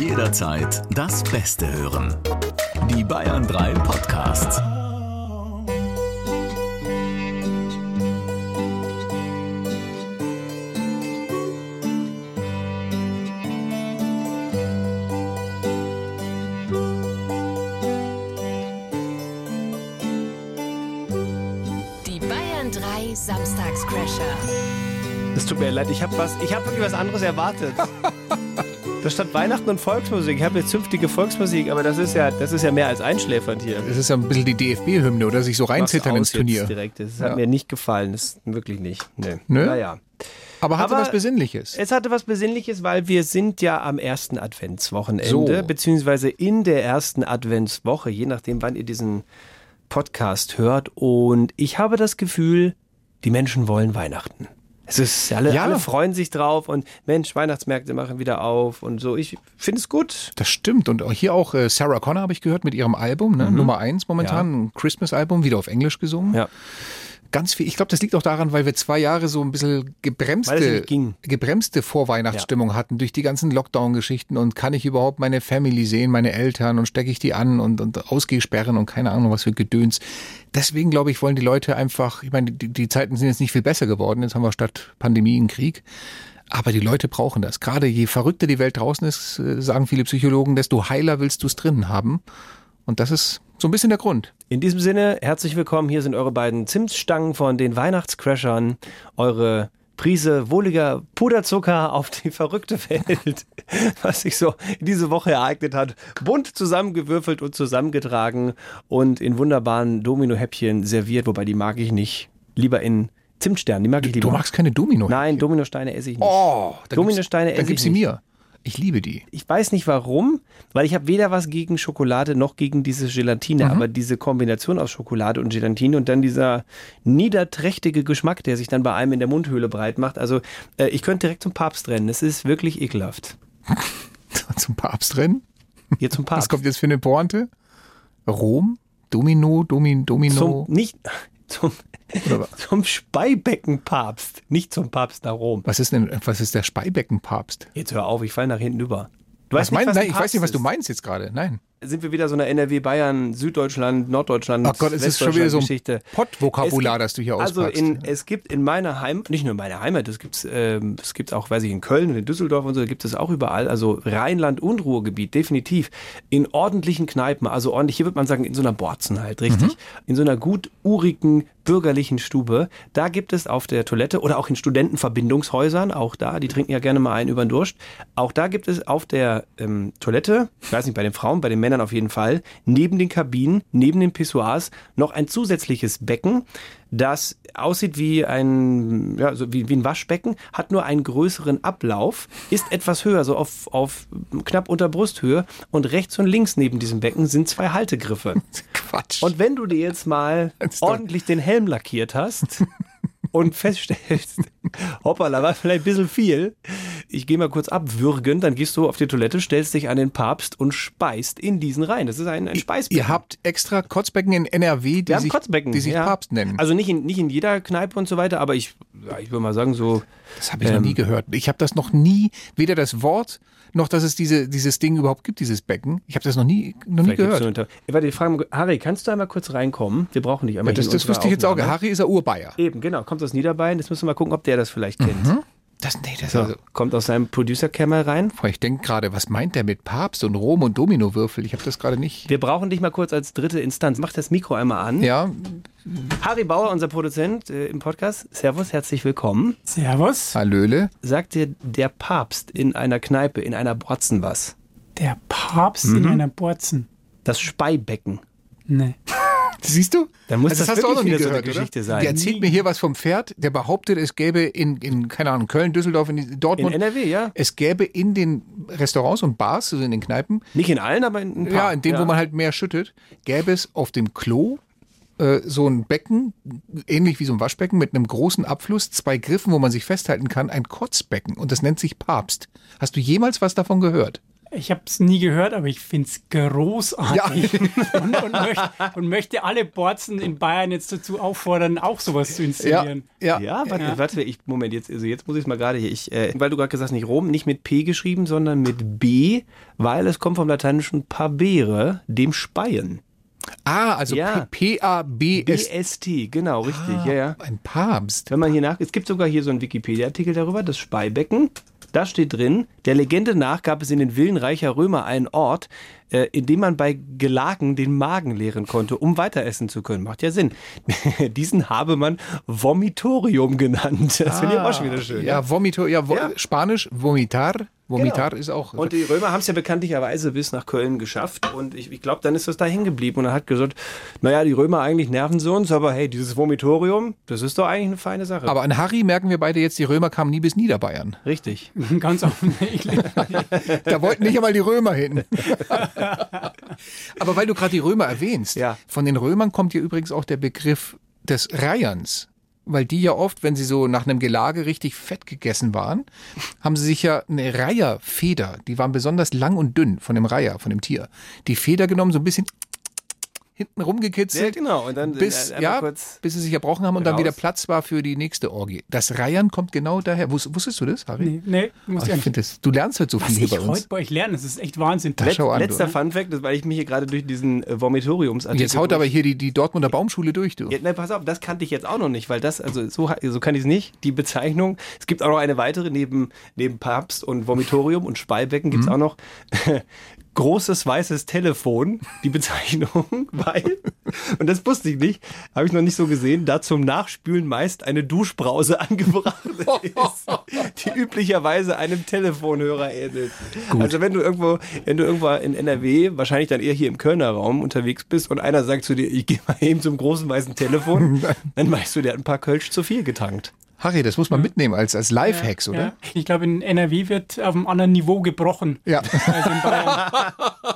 Jederzeit das Beste hören. Die Bayern 3 Podcasts. Die Bayern 3 Samstagscrasher. Es tut mir leid, ich habe was, ich habe wirklich was anderes erwartet. Da stand Weihnachten und Volksmusik. Ich habe jetzt zünftige Volksmusik, aber das ist ja, das ist ja mehr als einschläfernd hier. Das ist ja ein bisschen die DFB-Hymne, oder? Sich so reinzittern ins Turnier. Direkt. Das hat Ja. mir nicht gefallen. Das ist wirklich nicht. Nee. Nö? Naja. Aber hatte Aber was Besinnliches. Es hatte was Besinnliches, weil wir sind ja am ersten Adventswochenende, So. beziehungsweise in der ersten Adventswoche, je nachdem, wann ihr diesen Podcast hört. Und ich habe das Gefühl, die Menschen wollen Weihnachten. Es ist, alle, Ja. alle freuen sich drauf und Mensch, Weihnachtsmärkte machen wieder auf und so. Ich finde es gut. Das stimmt. Und hier auch äh, Sarah Connor habe ich gehört mit ihrem Album, ne? Nummer eins momentan, ein Christmas-Album, wieder auf Englisch gesungen. Mhm. Ja. Ganz viel. Ich glaube, das liegt auch daran, weil wir zwei Jahre so ein bisschen ja gebremste, gebremste Vorweihnachtsstimmung hatten durch die ganzen Lockdown-Geschichten und kann ich überhaupt meine Family sehen, meine Eltern und stecke ich die an und, und Ausgehsperren und keine Ahnung, was für Gedöns. Deswegen glaube ich, wollen die Leute einfach, ich meine, die, die Zeiten sind jetzt nicht viel besser geworden. Jetzt haben wir statt Pandemie einen Krieg. Aber die Leute brauchen das. Gerade je verrückter die Welt draußen ist, äh, sagen viele Psychologen, desto heiler willst du es drinnen haben. Und das ist so ein bisschen der Grund. In diesem Sinne, herzlich willkommen. Hier sind eure beiden Zimtstangen von den Weihnachtscrashern. Eure Prise wohliger Puderzucker auf die verrückte Welt, was sich so diese Woche ereignet hat. Bunt zusammengewürfelt und zusammengetragen und in wunderbaren Domino-Häppchen serviert, wobei die mag ich nicht. Lieber in Zimtsternen, die mag ich lieber. Du magst keine Domino. Nein, Dominosteine esse ich nicht. Oh, dann Dominosteine gibt's- Dann esse gib ich sie nicht. mir. Ich liebe die. Ich weiß nicht warum, weil ich habe weder was gegen Schokolade noch gegen diese Gelatine, Mhm. aber diese Kombination aus Schokolade und Gelatine und dann dieser niederträchtige Geschmack, der sich dann bei einem in der Mundhöhle breit macht. Also äh, ich könnte direkt zum Papst rennen. Das ist wirklich ekelhaft. Zum Papst rennen. Hier zum Was Papst. kommt jetzt für eine Pointe? Rom? Domino? Domin, Domino? zum nicht zum, zum Speibeckenpapst, nicht zum Papst nach Rom. Was ist denn, was ist der Speibeckenpapst? Jetzt hör auf, ich falle nach hinten über. Du Was weißt nicht, mein, was nein, ein ich weiß nicht, was du meinst jetzt gerade. Nein. Sind wir wieder so eine NRW, Bayern, Süddeutschland, Norddeutschland, Ach Gott, es ist schon wieder so ein Geschichte. Pottvokabular, Es gibt- das du hier Also auspackst. in, es gibt in meiner Heimat, nicht nur in meiner Heimat, gibt's, ähm, das gibt's auch, weiß ich, in Köln und in Düsseldorf und so, gibt es auch überall. Also Rheinland und Ruhrgebiet, definitiv. In ordentlichen Kneipen, also ordentlich, hier würde man sagen, in so einer Borzen halt, richtig. Mhm. In so einer gut urigen, bürgerlichen Stube. Da gibt es auf der Toilette oder auch in Studentenverbindungshäusern, auch da, die trinken ja gerne mal einen über den Durst. Auch da gibt es auf der ähm, Toilette, ich weiß nicht, bei den Frauen, bei den Männern auf jeden Fall, neben den Kabinen, neben den Pissoirs noch ein zusätzliches Becken, das aussieht wie ein, ja, so wie, wie ein Waschbecken, hat nur einen größeren Ablauf, ist etwas höher, so auf, auf knapp unter Brusthöhe und rechts und links neben diesem Becken sind zwei Haltegriffe. Quatsch. Und wenn du dir jetzt mal ordentlich den Helm lackiert hast und feststellst, hoppala, war vielleicht ein bisschen viel, ich gehe mal kurz abwürgen, dann gehst du auf die Toilette, stellst dich an den Papst und speist in diesen rein. Das ist ein, ein Speisbecken. Ihr habt extra Kotzbecken in NRW, die sich, Kotzbecken, die sich ja. Papst nennen. Also nicht in, nicht in jeder Kneipe und so weiter, aber ich, ja, ich würde mal sagen, so. das habe ich noch ähm, nie gehört. Ich habe das noch nie, weder das Wort noch, dass es diese, dieses Ding überhaupt gibt, dieses Becken. Ich habe das noch nie, noch nie gehört. unter- Warte, die Fragen, Harry, kannst du einmal kurz reinkommen? Wir brauchen dich einmal Ja, das das wüsste ich jetzt auch. Aufnahme. Harry ist ein Urbayer. Eben, genau. Kommt aus Niederbayern. Jetzt müssen wir mal gucken, ob der das vielleicht kennt. Das, nee, das So, also, kommt aus seinem Producer-Camera rein. Ich denke gerade, was meint der mit Papst und Rom und Dominowürfel? Ich habe das gerade nicht. Wir brauchen dich mal kurz als dritte Instanz. Mach das Mikro einmal an. Ja, Harry Bauer, unser Produzent äh, im Podcast. Servus, herzlich willkommen. Servus. Hallöle. Sagt dir der Papst in einer Kneipe, in einer Borzen was? Der Papst in einer Borzen. Das Speibecken. Nee. Dann Siehst du? muss Also das das hast du auch noch wirklich nie wieder so eine gehört, Geschichte oder? sein. Der erzählt mir hier was vom Pferd, der behauptet, es gäbe in, in keine Ahnung, Köln, Düsseldorf, in In Dortmund, NRW, ja. es gäbe in den Restaurants und Bars, also in den Kneipen, Nicht in allen, aber in ein paar. ja, in denen, wo man halt mehr schüttet, gäbe es auf dem Klo äh, so ein Becken, ähnlich wie so ein Waschbecken, mit einem großen Abfluss, zwei Griffen, wo man sich festhalten kann, ein Kotzbecken. Und das nennt sich Papst. Hast du jemals was davon gehört? Ich habe es nie gehört, aber ich finde es großartig und, und, möchte, und möchte alle Borzen in Bayern jetzt dazu auffordern, auch sowas zu installieren. Ja, Ja, warte, warte, ich, Moment, jetzt, also jetzt muss ich es mal gerade hier. Ich, äh, weil du gerade gesagt hast, nicht Rom, nicht mit P geschrieben, sondern mit B, weil es kommt vom lateinischen pabere, dem Speien. Ah, also Ja. P-A-B-S. BST, genau, richtig, ja, ja. Ein Papst. Wenn man hier nach, es gibt sogar hier so einen Wikipedia-Artikel darüber, das Speibecken. Da steht drin, der Legende nach gab es in den Villen reicher Römer einen Ort, äh, in dem man bei Gelagen den Magen leeren konnte, um weiter essen zu können. Macht ja Sinn. Diesen habe man Vomitorium genannt. Das finde ich auch schon wieder schön. Ja, Vomito, ja, vo Ja. Spanisch, Vomitar. Vomitar ist auch. Und die Römer haben es ja bekanntlicherweise bis nach Köln geschafft. Und ich, ich glaube, dann ist das da hängen geblieben. Und er hat gesagt, naja, die Römer eigentlich nerven sie uns, aber hey, dieses Vomitorium, das ist doch eigentlich eine feine Sache. aber an Harry merken wir beide jetzt, die Römer kamen nie bis Niederbayern. Richtig. Ganz offensichtlich. Da wollten nicht einmal die Römer hin. Aber weil du gerade die Römer erwähnst, Ja. von den Römern kommt ja übrigens auch der Begriff des Reiherns. Weil die ja oft, wenn sie so nach einem Gelage richtig fett gegessen waren, haben sie sich ja eine Reiherfeder, die waren besonders lang und dünn von dem Reiher, von dem Tier, die Feder genommen, so ein bisschen hinten rumgekitzelt. Ja, genau. Und dann bis, äh, ja, kurz bis sie sich erbrochen haben und dann raus. wieder Platz war für die nächste Orgie. Das Reiern kommt genau daher. Wus wusstest du das, Harry? Nee, nee muss Ach, ich das, du lernst halt so Was viel hier ich bei uns. heute bei euch lerne, das ist echt Wahnsinn. Da schau an, Letzter du. Fun Fact, das, weil ich mich hier gerade durch diesen äh, Vomitoriumsartikel... Jetzt haut aber hier die, die Dortmunder Baumschule durch, du. Ja, nein, pass auf, das kannte ich jetzt auch noch nicht, weil das, also so, so kann ich es nicht. Die Bezeichnung, es gibt auch noch eine weitere, neben, neben Papst und Vomitorium und Speibecken gibt es auch noch großes weißes Telefon, die Bezeichnung, weil, und das wusste ich nicht, habe ich noch nicht so gesehen, da zum Nachspülen meist eine Duschbrause angebracht ist, die üblicherweise einem Telefonhörer ähnelt. Also wenn du irgendwo, wenn du irgendwo in NRW, wahrscheinlich dann eher hier im Kölner Raum unterwegs bist und einer sagt zu dir, ich gehe mal eben zum großen weißen Telefon, dann weißt du, der hat ein paar Kölsch zu viel getankt. Harry, das muss man mitnehmen als, als Lifehacks, oder? Ja. Ich glaube, in NRW wird auf einem anderen Niveau gebrochen Ja. als in Bayern.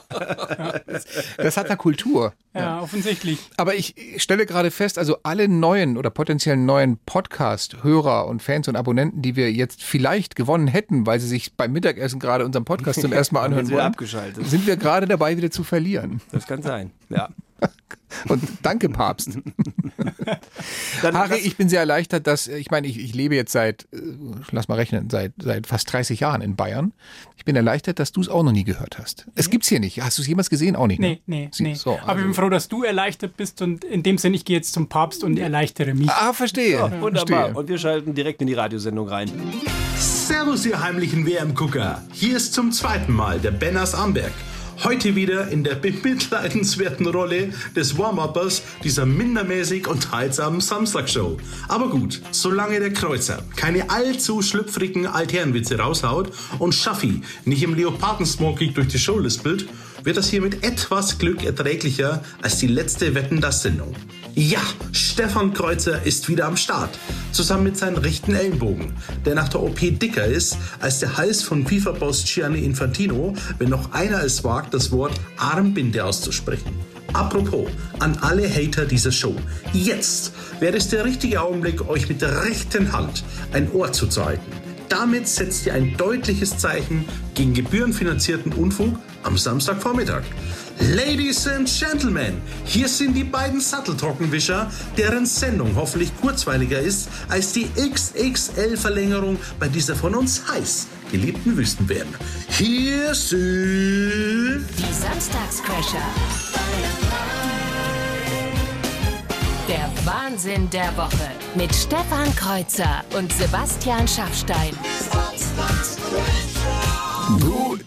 Das hat eine Kultur. Ja, offensichtlich. Aber ich stelle gerade fest, also alle neuen oder potenziellen neuen Podcast-Hörer und Fans und Abonnenten, die wir jetzt vielleicht gewonnen hätten, weil sie sich beim Mittagessen gerade unseren Podcast zum ersten Mal anhören wollen, abgeschaltet. sind wir gerade dabei, wieder zu verlieren. Das kann sein. Ja. Und danke, Papst. Dann, Harry, ich bin sehr erleichtert, dass, ich meine, ich, ich lebe jetzt seit, äh, lass mal rechnen, seit, seit fast 30 Jahren in Bayern. Ich bin erleichtert, dass du es auch noch nie gehört hast. Es gibt's hier nicht. Hast du es jemals gesehen? Auch nicht. ne? Nee, nee, Sie- nee. So, Aber ich bin also- froh, dass du erleichtert bist und in dem Sinn, ich gehe jetzt zum Papst und erleichtere mich. Ah, verstehe. Wunderbar. verstehe. Und wir schalten direkt in die Radiosendung rein. Servus, ihr heimlichen WM-Gucker. Hier ist zum zweiten Mal der Ben aus Amberg. Heute wieder in der bemitleidenswerten Rolle des Warm-Uppers dieser mindermäßig unterhaltsamen Samstagshow. Aber gut, solange der Kreuzer keine allzu schlüpfrigen Altherrenwitze raushaut und Schaffi nicht im Leopardensmoking durch die Show lispelt, wird das hier mit etwas Glück erträglicher als die letzte Wetten das Sendung. Ja, Stefan Kreuzer ist wieder am Start, zusammen mit seinem rechten Ellenbogen, der nach der OP dicker ist als der Hals von FIFA-Boss Gianni Infantino, wenn noch einer es wagt, das Wort Armbinde auszusprechen. Apropos, an alle Hater dieser Show. Jetzt wäre es der richtige Augenblick, euch mit der rechten Hand ein Ohr zuzuhalten. Damit setzt ihr ein deutliches Zeichen gegen gebührenfinanzierten Unfug am Samstagvormittag. Ladies and Gentlemen, hier sind die beiden Satteltrockenwischer, deren Sendung hoffentlich kurzweiliger ist als die XXL-Verlängerung bei dieser von uns heiß geliebten Wüstenwärme. Hier sind Die Samstagscrasher. Der Wahnsinn der Woche mit Stefan Kreuzer und Sebastian Schaffstein.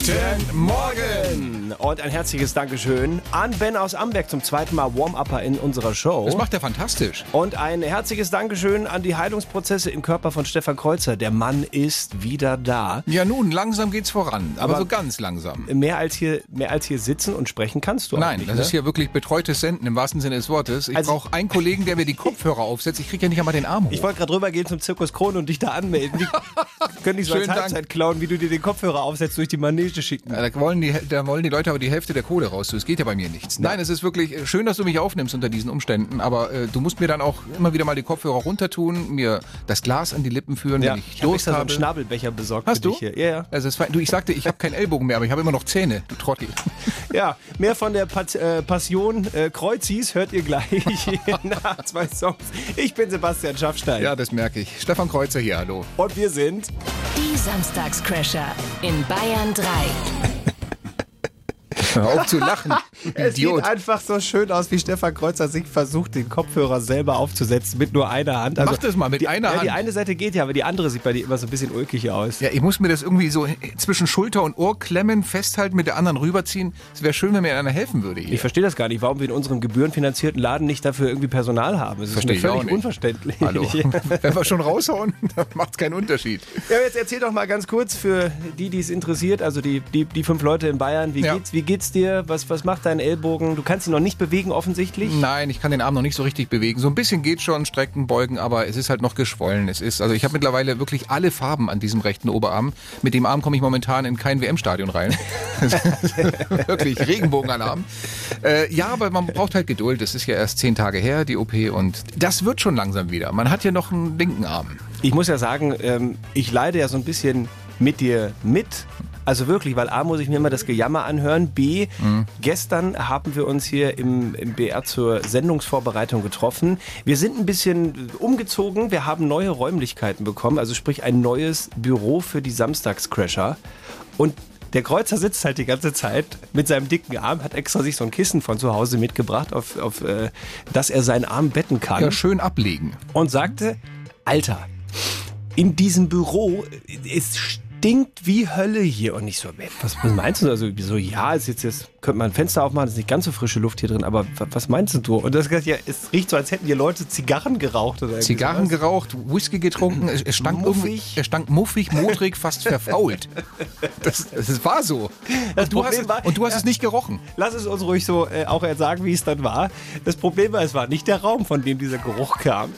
Guten Morgen! Und ein herzliches Dankeschön an Ben aus Amberg zum zweiten Mal Warm-Upper in unserer Show. Das macht er fantastisch. Und ein herzliches Dankeschön an die Heilungsprozesse im Körper von Stefan Kreuzer. Der Mann ist wieder da. Ja, nun, langsam geht's voran, aber, Aber- so ganz langsam. Mehr als hier, mehr als hier sitzen und sprechen kannst du Nein, das ne? ist hier wirklich betreutes Senden im wahrsten Sinne des Wortes. Ich Also- brauche einen Kollegen, der mir die Kopfhörer aufsetzt. Ich kriege ja nicht einmal den Arm hoch. Ich wollte gerade rübergehen zum Zirkus Krone und dich da anmelden. Die können nicht so als Dank. Halbzeit klauen, wie du dir den Kopfhörer aufsetzt, durch die Manege schicken. Ja, da, wollen die, da wollen die Leute aber die Hälfte der Kohle raus. Es geht ja bei mir nichts. Nein, es ist wirklich äh, schön, dass du mich aufnimmst unter diesen Umständen, aber äh, du musst mir dann auch immer wieder mal die Kopfhörer runter tun, mir das Glas an die Lippen führen, Ja, wenn ich ich habe Durst so habe. einen Schnabelbecher besorgt Hast für du? dich hier. Ja, ja. Also es war, du, ich sagte, ich habe keinen Ellbogen mehr, aber ich habe immer noch Zähne, du Trottel. Ja, mehr von der Pat äh, Passion äh, Kreuzis hört ihr gleich nach zwei Songs. Ich bin Sebastian Schaffstein Ja, das merke ich. Stefan Kreuzer hier, hallo. und wir sind Die Samstagscrasher in Bayern 3. Hey. Hör auf zu lachen, Es Idiot. sieht einfach so schön aus, wie Stefan Kreuzer sich versucht, den Kopfhörer selber aufzusetzen mit nur einer Hand. Also Mach das mal mit die, einer ja, Die Hand. eine Seite geht ja, aber die andere sieht bei dir immer so ein bisschen ulkig aus. Ja, ich muss mir das irgendwie so zwischen Schulter und Ohr klemmen, festhalten, mit der anderen rüberziehen. Es wäre schön, wenn mir einer helfen würde hier. Ich verstehe das gar nicht, warum wir in unserem gebührenfinanzierten Laden nicht dafür irgendwie Personal haben. Es ist mir völlig unverständlich. Hallo. wenn wir schon raushauen, dann macht es keinen Unterschied. Ja, jetzt erzähl doch mal ganz kurz für die, die es interessiert, also die, die, die fünf Leute in Bayern, wie, Ja. geht's, wie geht's dir? Was, was macht dein Ellbogen? Du kannst ihn noch nicht bewegen offensichtlich. Nein, ich kann den Arm noch nicht so richtig bewegen. So ein bisschen geht schon, strecken, beugen, aber es ist halt noch geschwollen. Es ist, also ich habe mittlerweile wirklich alle Farben an diesem rechten Oberarm. Mit dem Arm komme ich momentan in kein WM-Stadion rein. wirklich Regenbogenalarm. Äh, ja, aber man braucht halt Geduld. Es ist ja erst zehn Tage her, die OP, und das wird schon langsam wieder. Man hat ja noch einen linken Arm. Ich muss ja sagen, ähm, ich leide ja so ein bisschen mit dir mit. Also wirklich, weil A muss ich mir immer das Gejammer anhören. B, gestern haben wir uns hier im, im BR zur Sendungsvorbereitung getroffen. Wir sind ein bisschen umgezogen. Wir haben neue Räumlichkeiten bekommen, also sprich ein neues Büro für die Samstagscrasher. Und der Kreuzer sitzt halt die ganze Zeit mit seinem dicken Arm, hat extra sich so ein Kissen von zu Hause mitgebracht, auf, auf äh, dass er seinen Arm betten kann Ja, schön ablegen. und sagte, Alter, in diesem Büro, es stinkt wie Hölle hier. Und ich so, was, meinst du? Also so, ja, ist jetzt, jetzt könnte man ein Fenster aufmachen, ist nicht ganz so frische Luft hier drin, aber wa- was meinst du? Und das gesagt, ja, es riecht so, als hätten hier Leute Zigarren geraucht oder irgendwie Zigarren sowas. geraucht, Whisky getrunken, es, es stank Muffig. es stank muffig, modrig, fast verfault. Das, das war so. Und du hast, war- und du hast ja. es nicht gerochen. Lass es uns ruhig so äh, auch sagen, wie es dann war. Das Problem war, es war nicht der Raum, von dem dieser Geruch kam,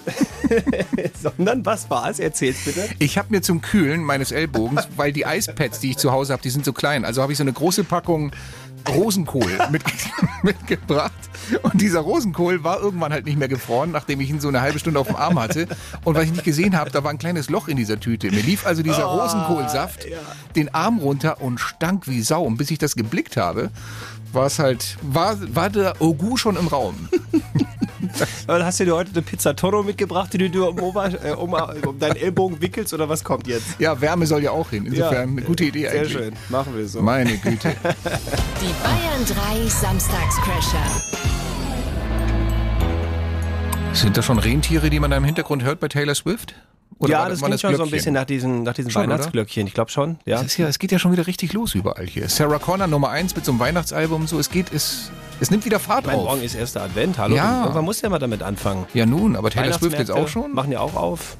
sondern was war es? Erzähl's bitte. Ich habe mir zum Kühlen meines Ellbogens, weil die Eispads, die ich zu Hause habe, die sind so klein, also habe ich so eine große Packung Rosenkohl mit, mitgebracht. Und dieser Rosenkohl war irgendwann halt nicht mehr gefroren, nachdem ich ihn so eine halbe Stunde auf dem Arm hatte. Und was ich nicht gesehen habe, da war ein kleines Loch in dieser Tüte. Mir lief also dieser Rosenkohlsaft den Arm runter und stank wie Sau. Und bis ich das geblickt habe, war es halt, war, war der Ogu schon im Raum. Aber hast du dir heute eine Pizza Toro mitgebracht, die du um, Ober, äh, um, um deinen Ellbogen wickelst oder was kommt jetzt? Ja, Wärme soll ja auch hin. Insofern Ja, eine gute Idee Sehr eigentlich. schön, machen wir so. Meine Güte. Die Bayern 3 Samstagscrasher. Sind das schon Rentiere, die man da im Hintergrund hört bei Taylor Swift? Oder ja, das klingt schon so ein bisschen nach diesen, nach diesen Schon, oder? Weihnachtsglöckchen. Ich glaube schon, ja. Es, ja, es geht ja schon wieder richtig los überall hier. Sarah Connor Nummer 1 mit so einem Weihnachtsalbum. So, es geht, es, es nimmt wieder Fahrt Mein auf. Morgen ist erster Advent, hallo. Ja. Irgendwann muss ja mal damit anfangen. Ja nun, aber Taylor Swift jetzt auch schon? Machen ja auch auf.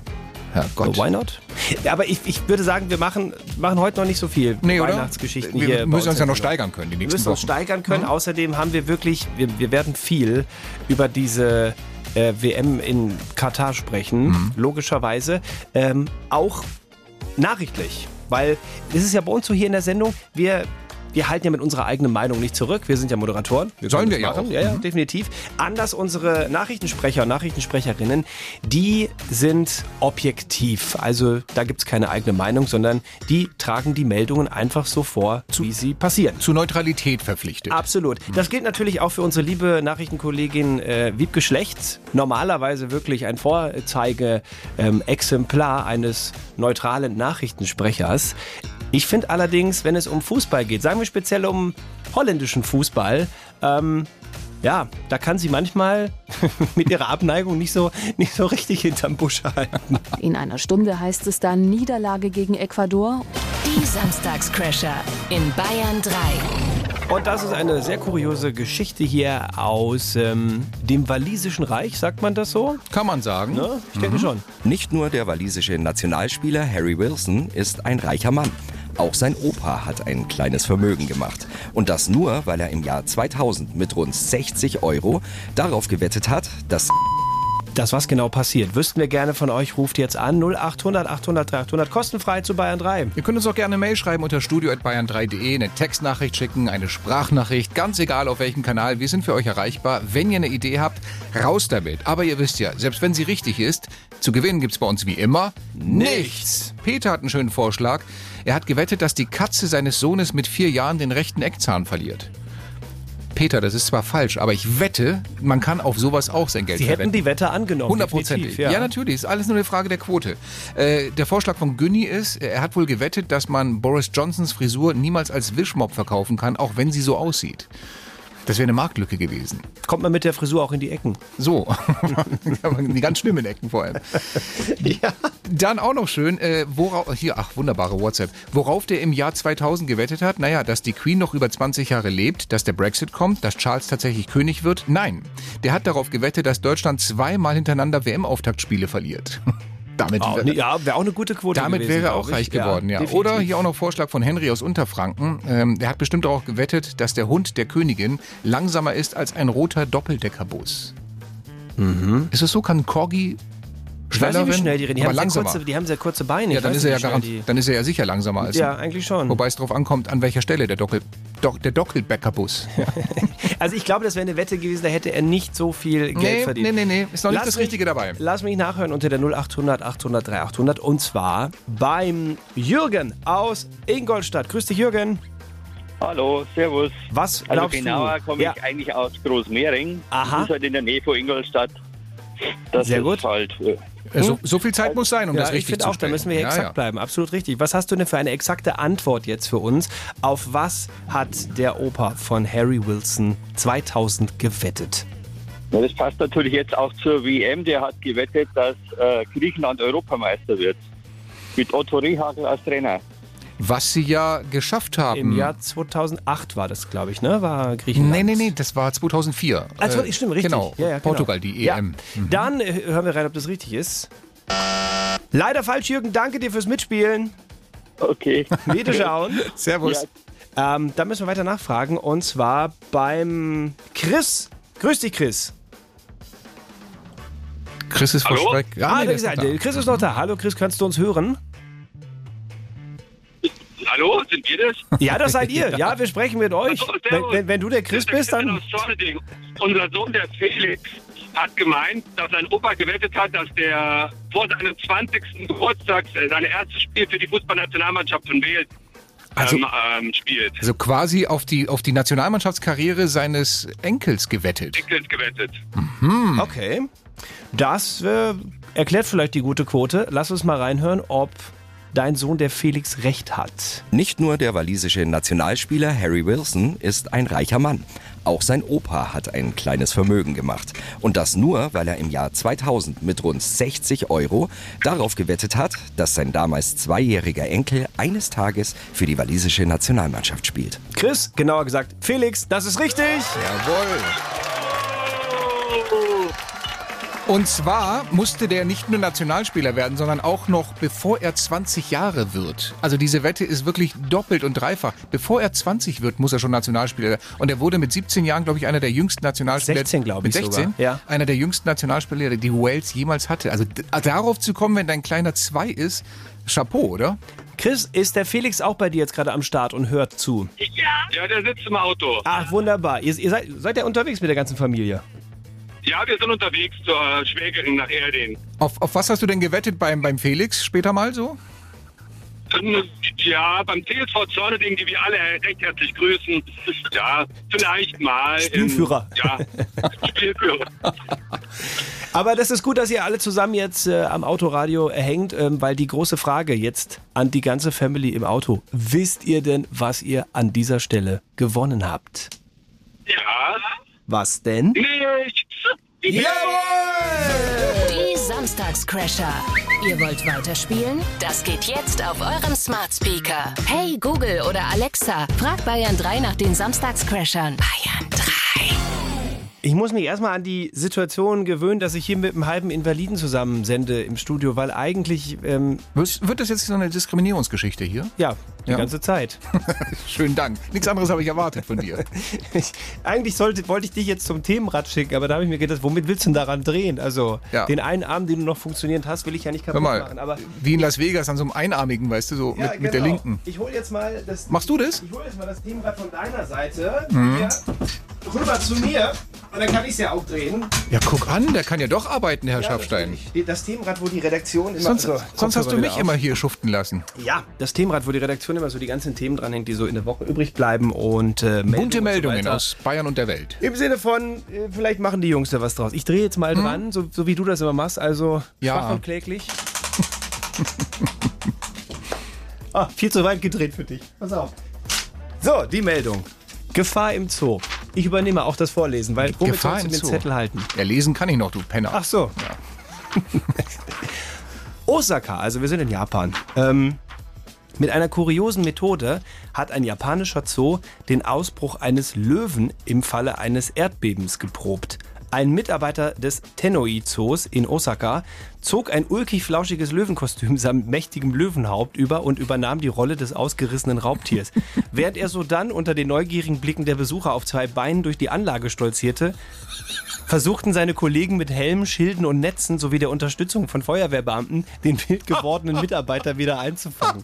Herrgott. So, why not? Ja, aber ich, ich würde sagen, wir machen, machen heute noch nicht so viel Nee, oder? Weihnachtsgeschichten Wir hier. bei müssen uns ja in noch steigern können die Wir nächsten müssen uns Wochen. steigern können. Mhm. Außerdem haben wir wirklich, wir, wir werden viel über diese äh, WM in Katar sprechen, Mhm. logischerweise. Ähm, auch nachrichtlich, weil es ist ja bei uns so hier in der Sendung, wir wir halten ja mit unserer eigenen Meinung nicht zurück. Wir sind ja Moderatoren. Wir Sollen wir ja machen. auch. Ja, ja, Mhm. definitiv. Anders unsere Nachrichtensprecher und Nachrichtensprecherinnen, die sind objektiv. Also da gibt es keine eigene Meinung, sondern die tragen die Meldungen einfach so vor, wie sie passieren. Zu Neutralität verpflichtet. Absolut. Das gilt natürlich auch für unsere liebe Nachrichtenkollegin äh, Wiebke Schlecht. Normalerweise wirklich ein Vorzeige-Exemplar eines neutralen Nachrichtensprechers. Ich finde allerdings, wenn es um Fußball geht, sagen wir speziell um holländischen Fußball, ähm, ja, da kann sie manchmal mit ihrer Abneigung nicht so, nicht so richtig hinterm Busch halten. In einer Stunde heißt es dann Niederlage gegen Ecuador Die Samstagscrasher in Bayern 3. Und das ist eine sehr kuriose Geschichte hier aus ähm, dem Walisischen Reich, sagt man das so? Kann man sagen. Ne? Ich denke schon. Nicht nur der walisische Nationalspieler Harry Wilson ist ein reicher Mann. Auch sein Opa hat ein kleines Vermögen gemacht. Und das nur, weil er im Jahr 2000 mit rund 60 Euro darauf gewettet hat, dass das, was genau passiert. Wüssten wir gerne von euch, ruft jetzt an 0800 800 300, kostenfrei zu Bayern 3. Ihr könnt uns auch gerne eine Mail schreiben unter studio.bayern3.de, eine Textnachricht schicken, eine Sprachnachricht, ganz egal auf welchem Kanal. Wir sind für euch erreichbar. Wenn ihr eine Idee habt, raus damit. Aber ihr wisst ja, selbst wenn sie richtig ist, zu gewinnen gibt's bei uns wie immer nichts. Peter hat einen schönen Vorschlag. Er hat gewettet, dass die Katze seines Sohnes mit vier Jahren den rechten Eckzahn verliert. Peter, das ist zwar falsch, aber ich wette, man kann auf sowas auch sein Geld Sie hätten verwenden. die Wette angenommen. Hundertprozentig. definitiv, Ja. natürlich. Ist alles nur eine Frage der Quote. Äh, der Vorschlag von Günni ist, er hat wohl gewettet, dass man Boris Johnsons Frisur niemals als Wischmopp verkaufen kann, auch wenn sie so aussieht. Das wäre eine Marktlücke gewesen. Kommt man mit der Frisur auch in die Ecken? So. die ganz schlimmen Ecken vor allem. Ja. Dann auch noch schön, äh, worauf, hier, ach, wunderbare WhatsApp. Worauf der im Jahr 2000 gewettet hat? Naja, dass die Queen noch über 20 Jahre lebt, dass der Brexit kommt, dass Charles tatsächlich König wird? Nein. Der hat darauf gewettet, dass Deutschland zweimal hintereinander WM-Auftaktspiele verliert. Damit Auch, ne- ja, wäre auch eine gute Quote damit gewesen, wäre er auch ich. reich geworden, ja. definitiv. Oder hier auch noch Vorschlag von Henry aus Unterfranken. Ähm, der hat bestimmt auch gewettet, dass der Hund der Königin langsamer ist als ein roter Doppeldeckerbus. Ist es so? Kann Corgi Ich weiß nicht, wie rennen, schnell die rennen. Die aber haben, sehr langsamer? kurze, die haben sehr kurze Beine. ja, dann weiß ist, er ja garant, dann ist er ja sicher langsamer als Ja, ein- eigentlich schon. Wobei es darauf ankommt, an welcher Stelle der Dockel, Doc, der Dockelbäckerbus. Also ich glaube, das wäre eine Wette gewesen, da hätte er nicht so viel Geld Nee, verdient. nee, nee, nee, ist noch nicht das mich- Richtige dabei. Lass mich nachhören unter der 0800 800 3800 und zwar beim Jürgen aus Ingolstadt. Grüß dich, Jürgen. Hallo, servus. Was Also glaubst genauer du? komme Ja. ich eigentlich aus Großmehring. Aha. Das ist halt in der Nähe von Ingolstadt. Das Sehr ist gut. halt. Äh, So, so viel Zeit muss sein, um ja, das ich richtig finde zu auch, da stellen. müssen wir hier ja, exakt ja. bleiben. Absolut richtig. Was hast du denn für eine exakte Antwort jetzt für uns? Auf was hat der Opa von Harry Wilson 2000 gewettet? Ja, das passt natürlich jetzt auch zur WM. Der hat gewettet, dass äh, Griechenland Europameister wird. Mit Otto Rehagel als Trainer. Was sie ja geschafft haben. Im Jahr 2008 war das, glaube ich, ne? War Griechenland. Nee, nee, nee, das war 2004. Also, Äh, stimmt, richtig. Genau, Ja, ja, genau. Portugal, die Ja. EM. Dann äh, hören wir rein, ob das richtig ist. Leider falsch, Jürgen. Danke dir fürs Mitspielen. Okay. Wiederschauen. Servus. ähm, da müssen wir weiter nachfragen. Und zwar beim Chris. Grüß dich, Chris. Chris ist Hallo? verschreckt. Ja, ah, nee, ist ist noch da. Chris ist noch da. Hallo, Chris, kannst du uns hören? Hallo, sind wir das? Ja, das seid ihr. Ja, wir sprechen mit euch. Hallo, Wenn, wenn, wenn du der Chris bist, dann. Zorneding. Unser Sohn, der Felix, hat gemeint, dass sein Opa gewettet hat, dass der vor seinem 20. Geburtstag sein erstes Spiel für die Fußballnationalmannschaft von Wales Also- ähm, ähm, spielt. Also quasi auf die, auf die Nationalmannschaftskarriere seines Enkels gewettet. Dickels gewettet. Okay. Das äh, erklärt vielleicht die gute Quote. Lass uns mal reinhören, ob dein Sohn, der Felix, recht hat. Nicht nur der walisische Nationalspieler Harry Wilson ist ein reicher Mann. Auch sein Opa hat ein kleines Vermögen gemacht. Und das nur, weil er im Jahr 2000 mit rund 60 Euro darauf gewettet hat, dass sein damals zweijähriger Enkel eines Tages für die walisische Nationalmannschaft spielt. Chris, genauer gesagt, Felix, das ist richtig. Jawohl. Und zwar musste der nicht nur Nationalspieler werden, sondern auch noch bevor er 20 Jahre wird. Also diese Wette ist wirklich doppelt und dreifach. Bevor er 20 wird, muss er schon Nationalspieler werden. Und er wurde mit 17 Jahren, glaube ich, einer der jüngsten Nationalspieler. 16, glaube Mit ich 16? sogar, ja. Einer der jüngsten Nationalspieler, die Wales jemals hatte. Also d- darauf zu kommen, wenn dein kleiner zwei ist, Chapeau, oder? Chris, ist der Felix auch bei dir jetzt gerade am Start und hört zu? Ja, der sitzt im Auto. Ach, wunderbar. Ihr, ihr seid, seid ja unterwegs mit der ganzen Familie. Ja, wir sind unterwegs zur Schwägerin nach Erding. Auf, auf was hast du denn gewettet beim, beim Felix später mal so? Ähm, Ja, beim TSV Zorneding, die wir alle recht herzlich grüßen. Ja, vielleicht mal. Spielführer. Im, ja, Spielführer. Aber das ist gut, dass ihr alle zusammen jetzt äh, am Autoradio hängt, ähm, weil die große Frage jetzt an die ganze Family im Auto. Wisst ihr denn, was ihr an dieser Stelle gewonnen habt? Ja, Was denn? Nichts. Die Samstagscrasher. Ihr wollt weiterspielen? Das geht jetzt auf eurem Smart Speaker. Hey Google oder Alexa, frag Bayern 3 nach den Samstagscrashern. Bayern 3. Ich muss mich erstmal an die Situation gewöhnen, dass ich hier mit einem halben Invaliden zusammen sende im Studio, weil eigentlich. Ähm, wird, wird das jetzt so eine Diskriminierungsgeschichte hier? Ja, die Ja. ganze Zeit. Schönen Dank. Nichts anderes habe ich erwartet von dir. Ich, eigentlich sollte, wollte ich dich jetzt zum Themenrad schicken, aber da habe ich mir gedacht, womit willst du denn daran drehen? Also Ja. den einen Arm, den du noch funktionierend hast, will ich ja nicht kaputt mal, machen. Aber wie in Las Vegas an so einem Einarmigen, weißt du, so Ja, mit, mit der genau. linken. Ich hole jetzt mal das. Machst du das? Ich hole jetzt mal das Themenrad von deiner Seite Mhm. hier rüber zu mir und dann kann ich es ja auch drehen. Ja, guck an, der kann ja doch arbeiten, Herr Schafstein. Die- Das Themenrad, wo die Redaktion immer. Sonst, so, sonst hast du mich auf. immer hier schuften lassen. Ja, das Themenrad, wo die Redaktion immer so die ganzen Themen dranhängt, die so in der Woche übrig bleiben und äh, Meldungen Bunte so Meldungen weiter. aus Bayern und der Welt. Im Sinne von, äh, vielleicht machen die Jungs da was draus. Ich drehe jetzt mal dran, so, so wie du das immer machst, also Hm? Ja. schwach und kläglich. ah, viel zu weit gedreht für dich. Pass auf. So, die Meldung. Gefahr im Zoo. Ich übernehme auch das Vorlesen, weil womit Gefahr sollst du den Zoo. Zettel halten? Ja, lesen kann ich noch, du Penner. Ach so. Osaka, also wir sind in Japan. Ähm, mit einer kuriosen Methode hat ein japanischer Zoo den Ausbruch eines Löwen im Falle eines Erdbebens geprobt. Ein Mitarbeiter des Tenoi Zoos in Osaka zog ein ulkig-flauschiges Löwenkostüm samt mächtigem Löwenhaupt über und übernahm die Rolle des ausgerissenen Raubtiers. Während er so dann unter den neugierigen Blicken der Besucher auf zwei Beinen durch die Anlage stolzierte, versuchten seine Kollegen mit Helmen, Schilden und Netzen sowie der Unterstützung von Feuerwehrbeamten den wild gewordenen Mitarbeiter wieder einzufangen.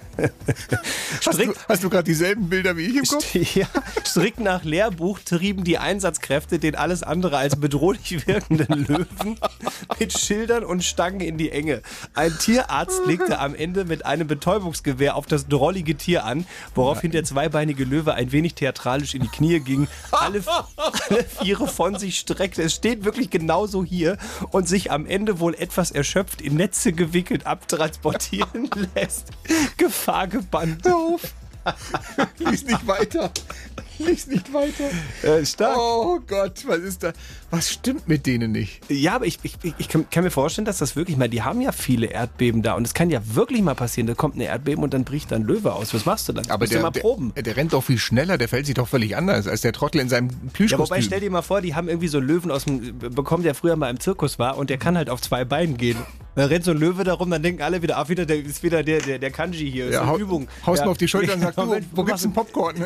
Hast du, hast du gerade dieselben Bilder wie ich im Kopf? Ja, strikt nach Lehrbuch trieben die Einsatzkräfte den alles andere als bedrohlich wirkenden Löwen mit Schildern und Stangen in die Enge. Ein Tierarzt legte am Ende mit einem Betäubungsgewehr auf das drollige Tier an, woraufhin der zweibeinige Löwe ein wenig theatralisch in die Knie ging, alle, alle Viere von sich streckte. Es steht wirklich genauso hier und sich am Ende wohl etwas erschöpft in Netze gewickelt abtransportieren lässt. Gefahr gebannt. auf. Lies nicht weiter. Lies nicht weiter. Äh, stark. Oh Gott, was ist da? Was stimmt mit denen nicht? Ja, aber ich, ich, ich kann, kann mir vorstellen, dass das wirklich mal, die haben ja viele Erdbeben da und es kann ja wirklich mal passieren, da kommt ein Erdbeben und dann bricht dann Löwe aus. Was machst du dann? Aber Musst der, mal proben. Der, der rennt doch viel schneller, der fällt sich doch völlig anders als der Trottel in seinem Ja, Plüschkostüm. wobei stell dir mal vor, die haben irgendwie so einen Löwen aus dem bekommen, der früher mal im Zirkus war und der kann halt auf zwei Beinen gehen. Da rennt so ein Löwe darum, dann denken alle wieder, ach wieder, der ist wieder der, der, der Kanji hier, ist ja, eine hau, Übung. Haust ja. mal auf die Schulter und sagst, du, Moment, wo gibt's denn Popcorn?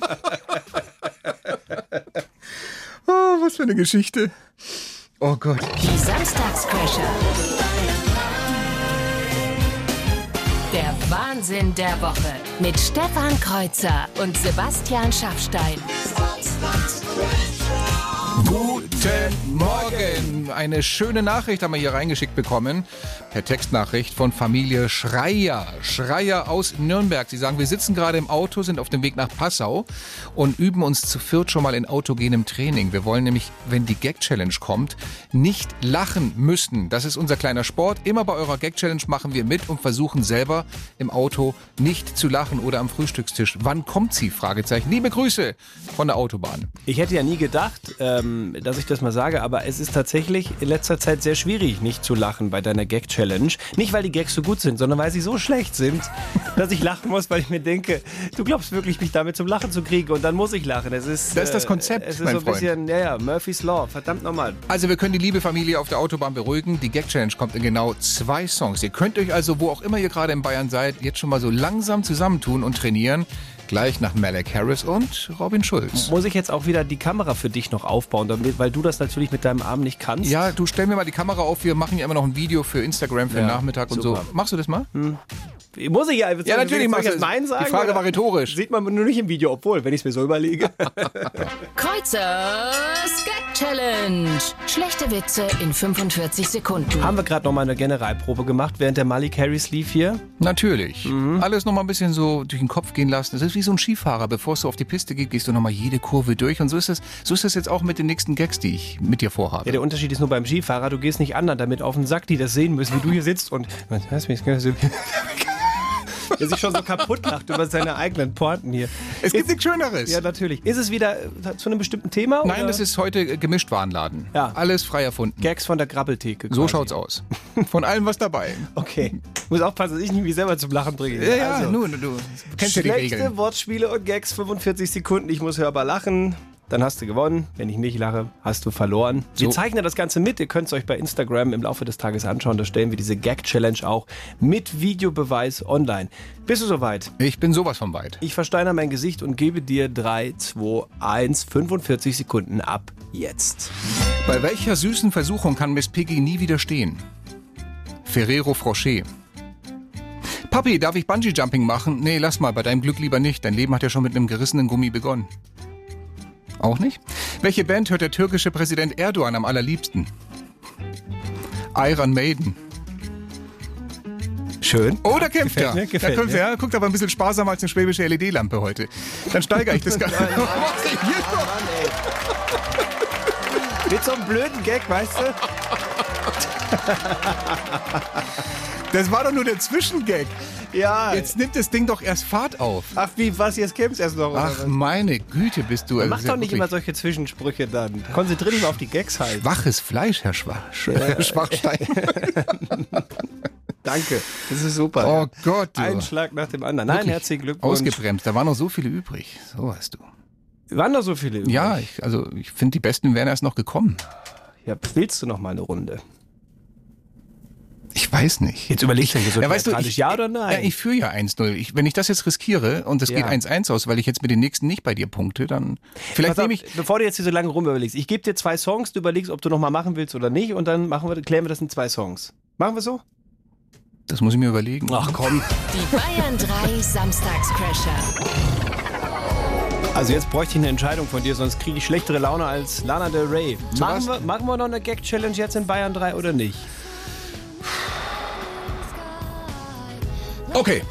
oh, was für eine Geschichte. Oh Gott. Die Samstagscrasher. Der Wahnsinn der Woche mit Stefan Kreuzer und Sebastian Schaffstein. Guten Morgen. Eine schöne Nachricht haben wir hier reingeschickt bekommen. Per Textnachricht von Familie Schreier. Schreier aus Nürnberg. Sie sagen, wir sitzen gerade im Auto, sind auf dem Weg nach Passau und üben uns zu viert schon mal in autogenem Training. Wir wollen nämlich, wenn die Gag-Challenge kommt, nicht lachen müssen. Das ist unser kleiner Sport. Immer bei eurer Gag-Challenge machen wir mit und versuchen selber im Auto nicht zu lachen oder am Frühstückstisch. Wann kommt sie? Fragezeichen. Liebe Grüße von der Autobahn. Ich hätte ja nie gedacht, ähm, dass ich das mal sage, aber es ist tatsächlich in letzter Zeit sehr schwierig, nicht zu lachen bei deiner Gag-Challenge. Nicht, weil die Gags so gut sind, sondern weil sie so schlecht sind, dass ich lachen muss, weil ich mir denke, du glaubst wirklich, mich damit zum Lachen zu kriegen und dann muss ich lachen. Es ist, Das ist das äh, Konzept, Es ist mein so ein Freund. bisschen, ja, ja, Murphy's Law, verdammt nochmal. Also wir können die liebe Familie auf der Autobahn beruhigen. Die Gag Challenge kommt in genau zwei Songs. Ihr könnt euch also, wo auch immer ihr gerade in Bayern seid, jetzt schon mal so langsam zusammentun und trainieren. Gleich nach Malek Harris und Robin Schulz. Muss ich jetzt auch wieder die Kamera für dich noch aufbauen, damit, weil du das natürlich mit deinem Arm nicht kannst? Ja, du stell mir mal die Kamera auf. Wir machen ja immer noch ein Video für Instagram für den Ja, Nachmittag und super. so. Machst du das mal? Muss ich ja. Ja, natürlich soll ich machst du jetzt es. Nein sagen, Die Frage war rhetorisch. Sieht man nur nicht im Video, obwohl, wenn ich es mir so überlege. Kreuzers Gag Challenge. Schlechte Witze in 45 Sekunden. Haben wir gerade noch mal eine Generalprobe gemacht, während der Malik Harris lief hier? Natürlich. Alles noch mal ein bisschen so durch den Kopf gehen lassen. Das ist wie so ein Skifahrer. Bevor so auf die Piste geht, gehst du noch mal jede Kurve durch. Und so ist es, so jetzt auch mit den nächsten Gags, die ich mit dir vorhabe. Ja, der Unterschied ist nur beim Skifahrer, du gehst nicht anderen damit auf den Sack, die das sehen müssen, wie du hier sitzt und du der sich schon so kaputt lacht über seine eigenen Pointen hier. Es gibt nichts Schöneres. Ja, natürlich. Ist es wieder äh, zu einem bestimmten Thema? Nein, oder? das ist heute äh, gemischt Warenladen. Ja. Alles frei erfunden. Gags von der Grabbeltheke. So schaut's aus. Von allem was dabei. Okay. Muss aufpassen, dass ich nicht mich selber zum Lachen bringe. Ja, ja, Also, nur, du kennst ja die Schlechte Regeln. Wortspiele und Gags, 45 Sekunden. Ich muss hörbar lachen. Dann hast du gewonnen. Wenn ich nicht lache, hast du verloren. Wir So. zeichnen das Ganze mit. Ihr könnt es euch bei Instagram im Laufe des Tages anschauen. Da stellen wir diese Gag-Challenge auch mit Videobeweis online. Bist du soweit? Ich bin sowas von weit. Ich versteiner mein Gesicht und gebe dir 3, 2, 1, 45 Sekunden ab jetzt. Bei welcher süßen Versuchung kann Miss Piggy nie widerstehen? Ferrero Froscher. Papi, darf ich Bungee-Jumping machen? Nee, lass mal, bei deinem Glück lieber nicht. Dein Leben hat ja schon mit einem gerissenen Gummi begonnen. Auch nicht? Welche Band hört der türkische Präsident Erdogan am allerliebsten? Iron Maiden. Schön. Oh, da kämpft Gefällt er. mir, gefällt da kämpft mir. er. Guckt aber ein bisschen sparsamer als eine schwäbische LED-Lampe heute. Dann steigere ich das Ganze. Mit so einem blöden Gag, weißt du? Das war doch nur der Zwischengag. Ja. Jetzt nimmt das Ding doch erst Fahrt auf. Ach, wie, was, jetzt kämpfst erst noch? Ach, was? meine Güte, bist du. also Mach sehr doch nicht immer solche Zwischensprüche dann. Konzentrier dich mal auf die Gags halt. Schwaches Fleisch, Herr Schwach. Schwachstein. Danke. Das ist super. Oh Gott, du. Ein Schlag nach dem anderen. Nein, Wirklich herzlichen Glückwunsch. Ausgebremst. Da waren noch so viele übrig. So hast du. Waren noch so viele übrig? Ja, ich, also ich finde, die Besten wären erst noch gekommen. Ja, willst du noch mal eine Runde? Ich weiß nicht. Jetzt überleg dir so Ja, weißt du, ich, ja oder nein? Ja, ich führe ja 1-0. Ich, wenn ich das jetzt riskiere und es Ja. geht 1-1 aus, weil ich jetzt mit den nächsten nicht bei dir punkte, dann vielleicht nehme ich. bevor du jetzt hier so lange rum überlegst, ich gebe dir zwei Songs, du überlegst, ob du noch mal machen willst oder nicht und dann machen wir, klären wir das in zwei Songs. Machen wir so? Das muss ich mir überlegen. Ach komm. Die Bayern 3 Samstagscrasher. Also jetzt bräuchte ich eine Entscheidung von dir, sonst kriege ich schlechtere Laune als Lana Del Rey. Machen wir, machen wir noch eine Gag-Challenge jetzt in Bayern 3 oder nicht? Okay.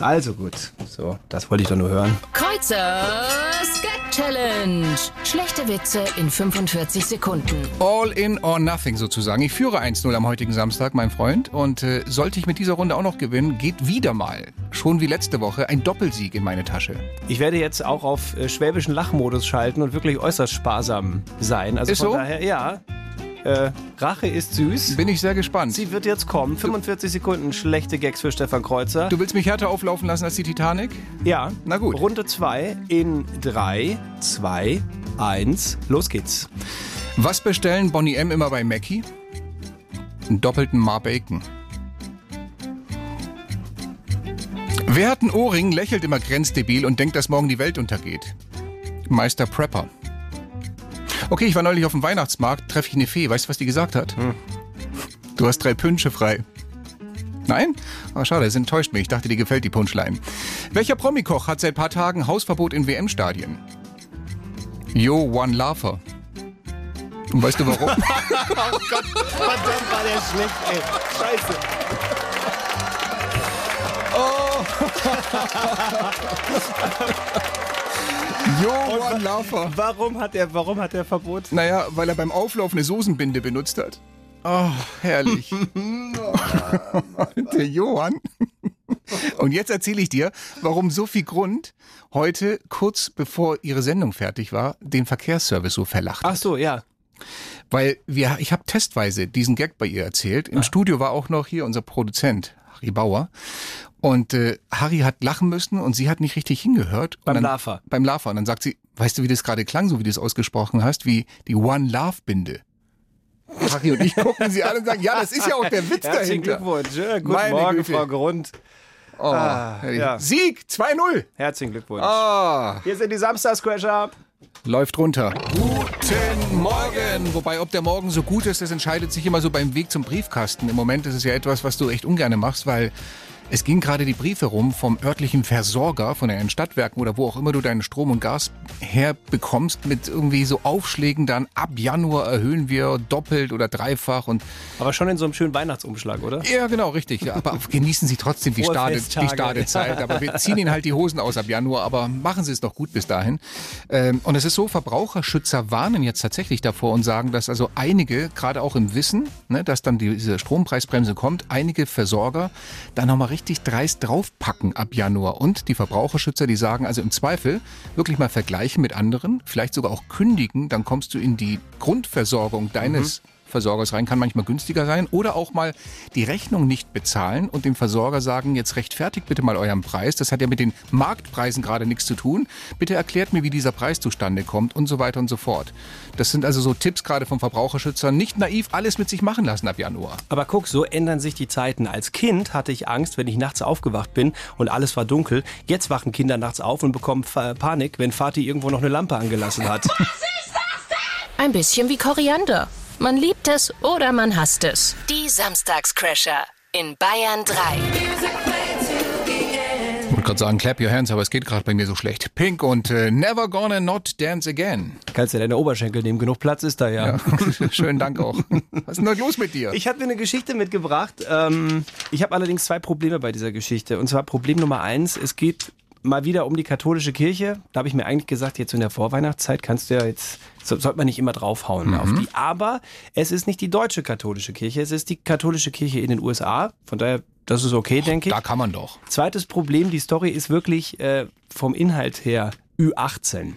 Also gut. So, das wollte ich doch nur hören. Kreuzers Gag Challenge. Schlechte Witze in 45 Sekunden. All in or nothing sozusagen. Ich führe 1-0 am heutigen Samstag, mein Freund. Und äh, sollte ich mit dieser Runde auch noch gewinnen, geht wieder mal, schon wie letzte Woche, ein Doppelsieg in meine Tasche. Ich werde jetzt auch auf äh, schwäbischen Lachmodus schalten und wirklich äußerst sparsam sein. Also Ist von so? daher, ja. Äh, Rache ist süß. Bin ich sehr gespannt. Sie wird jetzt kommen. 45 Sekunden schlechte Gags für Stefan Kreuzer. Du willst mich härter auflaufen lassen als die Titanic? ja. Na gut. Runde 2 in 3, 2, 1. Los geht's. Was bestellen Bonnie M immer bei Mackie? Einen doppelten Mar Bacon. Wer hat einen Ohrring, lächelt immer grenzdebil und denkt, dass morgen die Welt untergeht? Meister Prepper. Okay, ich war neulich auf dem Weihnachtsmarkt, treffe ich eine Fee. Weißt du, was die gesagt hat? Du hast drei Pünsche frei. Nein? Ah, schade, es enttäuscht mich. Ich dachte, dir gefällt die Punchline. Welcher Promikoch hat seit paar Tagen Hausverbot in WM-Stadien? Yo, One Laugher. Und weißt du warum? Oh Gott, verdammt war der schlecht, ey. Scheiße. Yo, One Laugher. Warum hat er, warum hat er Verbot? Naja, weil er beim Auflauf eine Soßenbinde benutzt hat. Oh, herrlich. Der Johann. Und jetzt erzähle ich dir, warum Sophie Grund heute, kurz bevor ihre Sendung fertig war, den Verkehrsservice so verlacht Ach hat. so, ja. Weil wir, ich habe testweise diesen Gag bei ihr erzählt. Im Studio war auch noch hier unser Produzent, Harry Bauer. Und äh, Harry hat lachen müssen und sie hat nicht richtig hingehört. Beim dann, Lafer. Beim Lafer. Und dann sagt sie, weißt du, wie das gerade klang, so wie du es ausgesprochen hast, wie die One Love Binde. Harry und ich gucken sie an und sagen, ja, das ist ja auch der Witz Herzlichen dahinter. Glückwunsch. Ja, guten Meine Morgen, Güte. Frau Grund. Oh, Ah, ja. Sieg 2-0. Herzlichen Glückwunsch. Ah, Hier sind die Samstagscrasher. Läuft runter. Guten Morgen. Wobei, ob der Morgen so gut ist, das entscheidet sich immer so beim Weg zum Briefkasten. Im Moment ist es ja etwas, was du echt ungern machst, weil es ging gerade die Briefe rum vom örtlichen Versorger, von den Stadtwerken oder wo auch immer du deinen Strom und Gas herbekommst, mit irgendwie so Aufschlägen dann ab Januar erhöhen wir doppelt oder dreifach und Aber schon in so einem schönen Weihnachtsumschlag, oder? ja, genau, richtig. Aber genießen Sie trotzdem die, Stade, die. Stadezeit. Aber wir ziehen Ihnen halt die Hosen aus ab Januar, aber machen Sie es noch gut bis dahin. Ähm, Und es ist so, Verbraucherschützer warnen jetzt tatsächlich davor und sagen, dass also einige, gerade auch im Wissen, ne, dass dann diese Strompreisbremse kommt, einige Versorger da nochmal richtig dreist draufpacken ab Januar. Und die Verbraucherschützer, die sagen also im Zweifel wirklich mal vergleichen mit anderen, vielleicht sogar auch kündigen, dann kommst du in die Grundversorgung deines Versorgers rein, kann manchmal günstiger sein. Oder auch mal die Rechnung nicht bezahlen und dem Versorger sagen, jetzt rechtfertigt bitte mal euren Preis. Das hat ja mit den Marktpreisen gerade nichts zu tun. Bitte erklärt mir, wie dieser Preis zustande kommt und so weiter und so fort. Das sind also so Tipps gerade vom Verbraucherschützer. Nicht naiv alles mit sich machen lassen ab Januar. Aber guck, so ändern sich die Zeiten. Als Kind hatte ich Angst, wenn ich nachts aufgewacht bin und alles war dunkel. Jetzt wachen Kinder nachts auf und bekommen Panik, wenn Vati irgendwo noch eine Lampe angelassen hat. Ein bisschen wie Koriander. Man liebt es oder man hasst es. Die Samstagscrasher in Bayern 3. Ich wollte gerade sagen, clap your hands, aber es geht gerade bei mir so schlecht. Pink und äh, Never Gonna Not Dance Again. Kannst du ja deine Oberschenkel nehmen, genug Platz ist da ja. ja. Schönen Dank auch. Was ist denn da los mit dir? Ich habe dir eine Geschichte mitgebracht. Ähm, ich habe allerdings zwei Probleme bei dieser Geschichte. Und zwar Problem Nummer eins, es geht mal wieder um die katholische Kirche. Da habe ich mir eigentlich gesagt, jetzt in der Vorweihnachtszeit kannst du ja jetzt, so, sollte man nicht immer draufhauen mhm. auf die. Aber es ist nicht die deutsche katholische Kirche, es ist die katholische Kirche in den USA. Von daher, das ist okay, denke ich. Da kann man doch. Zweites Problem, die Story ist wirklich äh, vom Inhalt her Ü18.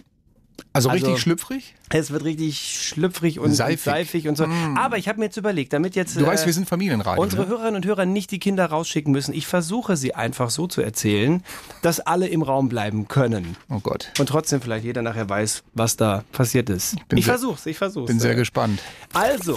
Also, also richtig schlüpfrig? Es wird richtig schlüpfrig und seifig, und, seifig und so. Mm. Aber ich habe mir jetzt überlegt, damit jetzt. Du äh, weißt, wir sind Familienradio. Unsere ne? Hörerinnen und Hörer nicht die Kinder rausschicken müssen. Ich versuche sie einfach so zu erzählen, dass alle im Raum bleiben können. Oh Gott. Und trotzdem vielleicht jeder nachher weiß, was da passiert ist. Bin ich versuch's, ich versuch's. Bin sehr gespannt. Also,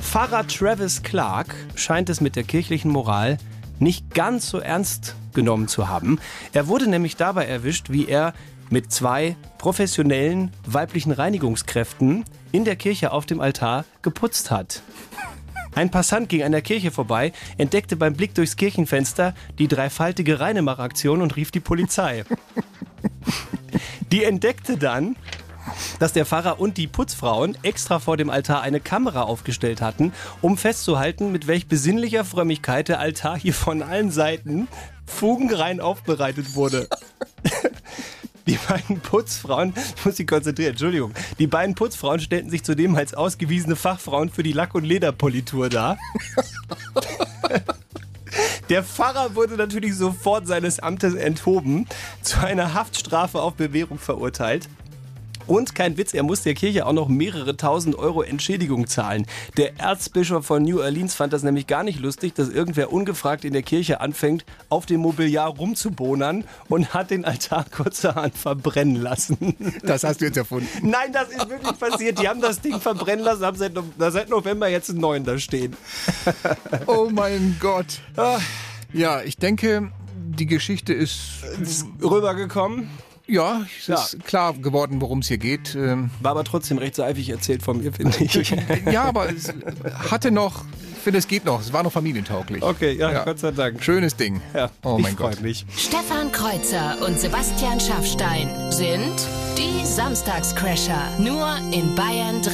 Pfarrer Travis Clark scheint es mit der kirchlichen Moral nicht ganz so ernst genommen zu haben. Er wurde nämlich dabei erwischt, wie er mit zwei professionellen weiblichen Reinigungskräften in der Kirche auf dem Altar geputzt hat. Ein Passant ging an der Kirche vorbei, entdeckte beim Blick durchs Kirchenfenster die dreifaltige Reinemacher-Aktion und rief die Polizei. Die entdeckte dann, dass der Pfarrer und die Putzfrauen extra vor dem Altar eine Kamera aufgestellt hatten, um festzuhalten, mit welch besinnlicher Frömmigkeit der Altar hier von allen Seiten fugenrein aufbereitet wurde. Die beiden Putzfrauen, ich muss mich konzentrieren, Entschuldigung. Die beiden Putzfrauen stellten sich zudem als ausgewiesene Fachfrauen für die Lack- und Lederpolitur dar. Der Pfarrer wurde natürlich sofort seines Amtes enthoben, zu einer Haftstrafe auf Bewährung verurteilt. Und kein Witz, er muss der Kirche auch noch mehrere tausend Euro Entschädigung zahlen. Der Erzbischof von New Orleans fand das nämlich gar nicht lustig, dass irgendwer ungefragt in der Kirche anfängt, auf dem Mobiliar rumzubohnern und hat den Altar kurzerhand verbrennen lassen. Das hast du jetzt erfunden. Nein, das ist wirklich passiert. Die haben das Ding verbrennen lassen, haben seit, seit November jetzt einen neuen da stehen. Oh mein Gott. Ja, ich denke, die Geschichte ist, ist rübergekommen. Ja, es ja. ist klar geworden, worum es hier geht. Ähm, War aber trotzdem recht seifig erzählt von mir, finde ich. ja, aber es hatte noch, ich finde, es geht noch. Es war noch familientauglich. Okay, ja, ja. Gott sei Dank. Schönes Ding. Ja, oh mein Gott. Mich. Stefan Kreuzer und Sebastian Schaffstein sind die Samstagscrasher. Nur in Bayern 3.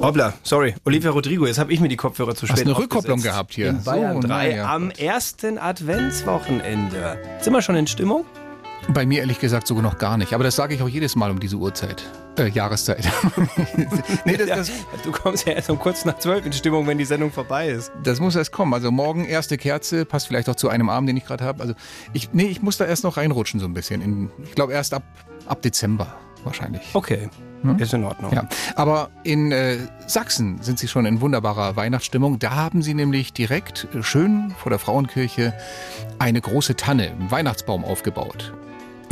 Hoppla, sorry. Olivia Rodrigo, jetzt habe ich mir die Kopfhörer zu spät Hast eine Rückkopplung gehabt hier. In Bayern so, 3 ja. am ersten Adventswochenende. Sind wir schon in Stimmung? Bei mir ehrlich gesagt sogar noch gar nicht. Aber das sage ich auch jedes Mal um diese Uhrzeit. Äh, Jahreszeit. nee, das, das, du kommst ja erst um kurz nach zwölf in Stimmung, wenn die Sendung vorbei ist. Das muss erst kommen. Also morgen erste Kerze, passt vielleicht auch zu einem Abend, den ich gerade habe. Also ich, nee, ich muss da erst noch reinrutschen so ein bisschen. In, ich glaube erst ab, ab Dezember wahrscheinlich. Okay. Hm? Ist in Ordnung. Ja. Aber in äh, Sachsen sind sie schon in wunderbarer Weihnachtsstimmung. Da haben sie nämlich direkt äh, schön vor der Frauenkirche eine große Tanne, einen Weihnachtsbaum aufgebaut.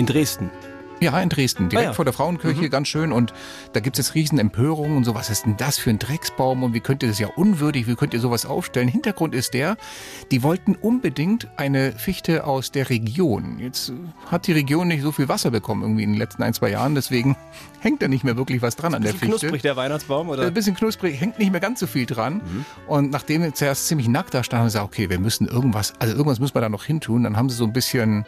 In Dresden. Ja, in Dresden, direkt ah, ja. vor der Frauenkirche, mhm. ganz schön. Und da gibt es jetzt riesen Empörungen und so, was ist denn das für ein Drecksbaum und wie könnt ihr das ja unwürdig, wie könnt ihr sowas aufstellen? Hintergrund ist der, die wollten unbedingt eine Fichte aus der Region. Jetzt hat die Region nicht so viel Wasser bekommen irgendwie in den letzten ein, zwei Jahren, deswegen hängt da nicht mehr wirklich was dran an der Fichte. Ein bisschen knusprig der Weihnachtsbaum, oder? Ein bisschen knusprig, hängt nicht mehr ganz so viel dran. Mhm. Und nachdem wir zuerst ziemlich nackt da standen, haben sie gesagt, okay, wir müssen irgendwas, also irgendwas müssen wir da noch hintun. Dann haben sie so ein bisschen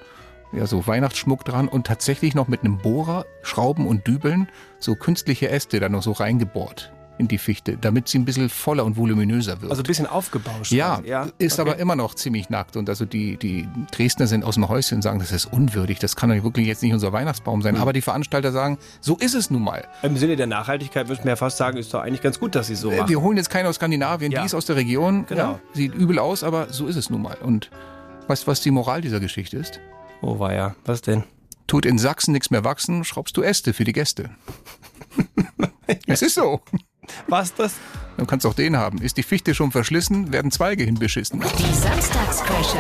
ja, so Weihnachtsschmuck dran und tatsächlich noch mit einem Bohrer, Schrauben und Dübeln so künstliche Äste da noch so reingebohrt in die Fichte, damit sie ein bisschen voller und voluminöser wird. Also ein bisschen aufgebauscht. Ja, ja. ist okay. aber immer noch ziemlich nackt. Und also die, die Dresdner sind aus dem Häuschen und sagen, das ist unwürdig, das kann doch wirklich jetzt nicht unser Weihnachtsbaum sein. Mhm. Aber die Veranstalter sagen, so ist es nun mal. Im Sinne der Nachhaltigkeit würde man ja fast sagen, ist doch eigentlich ganz gut, dass sie so äh, machen. Wir holen jetzt keinen aus Skandinavien, ja. die ist aus der Region. Genau. Ja, sieht übel aus, aber so ist es nun mal. Und weißt du, was die Moral dieser Geschichte ist? Oh war ja, was denn? Tut in Sachsen nichts mehr wachsen, schraubst du Äste für die Gäste. es ist so. Was das? Dann kannst du auch den haben. Ist die Fichte schon verschlissen, werden Zweige hinbeschissen. Die Samstagscrasher.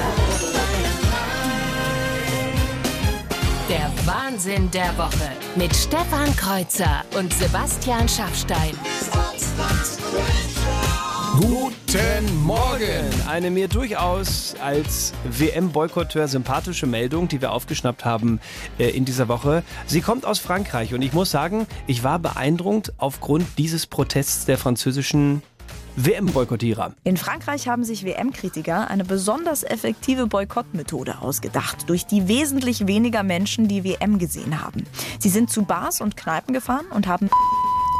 Der Wahnsinn der Woche mit Stefan Kreuzer und Sebastian Schaffstein. Guten Morgen! Eine mir durchaus als WM-Boykotteur sympathische Meldung, die wir aufgeschnappt haben äh, in dieser Woche. Sie kommt aus Frankreich und ich muss sagen, ich war beeindruckt aufgrund dieses Protests der französischen WM-Boykottierer. In Frankreich haben sich WM-Kritiker eine besonders effektive Boykottmethode ausgedacht, durch die wesentlich weniger Menschen die WM gesehen haben. Sie sind zu Bars und Kneipen gefahren und haben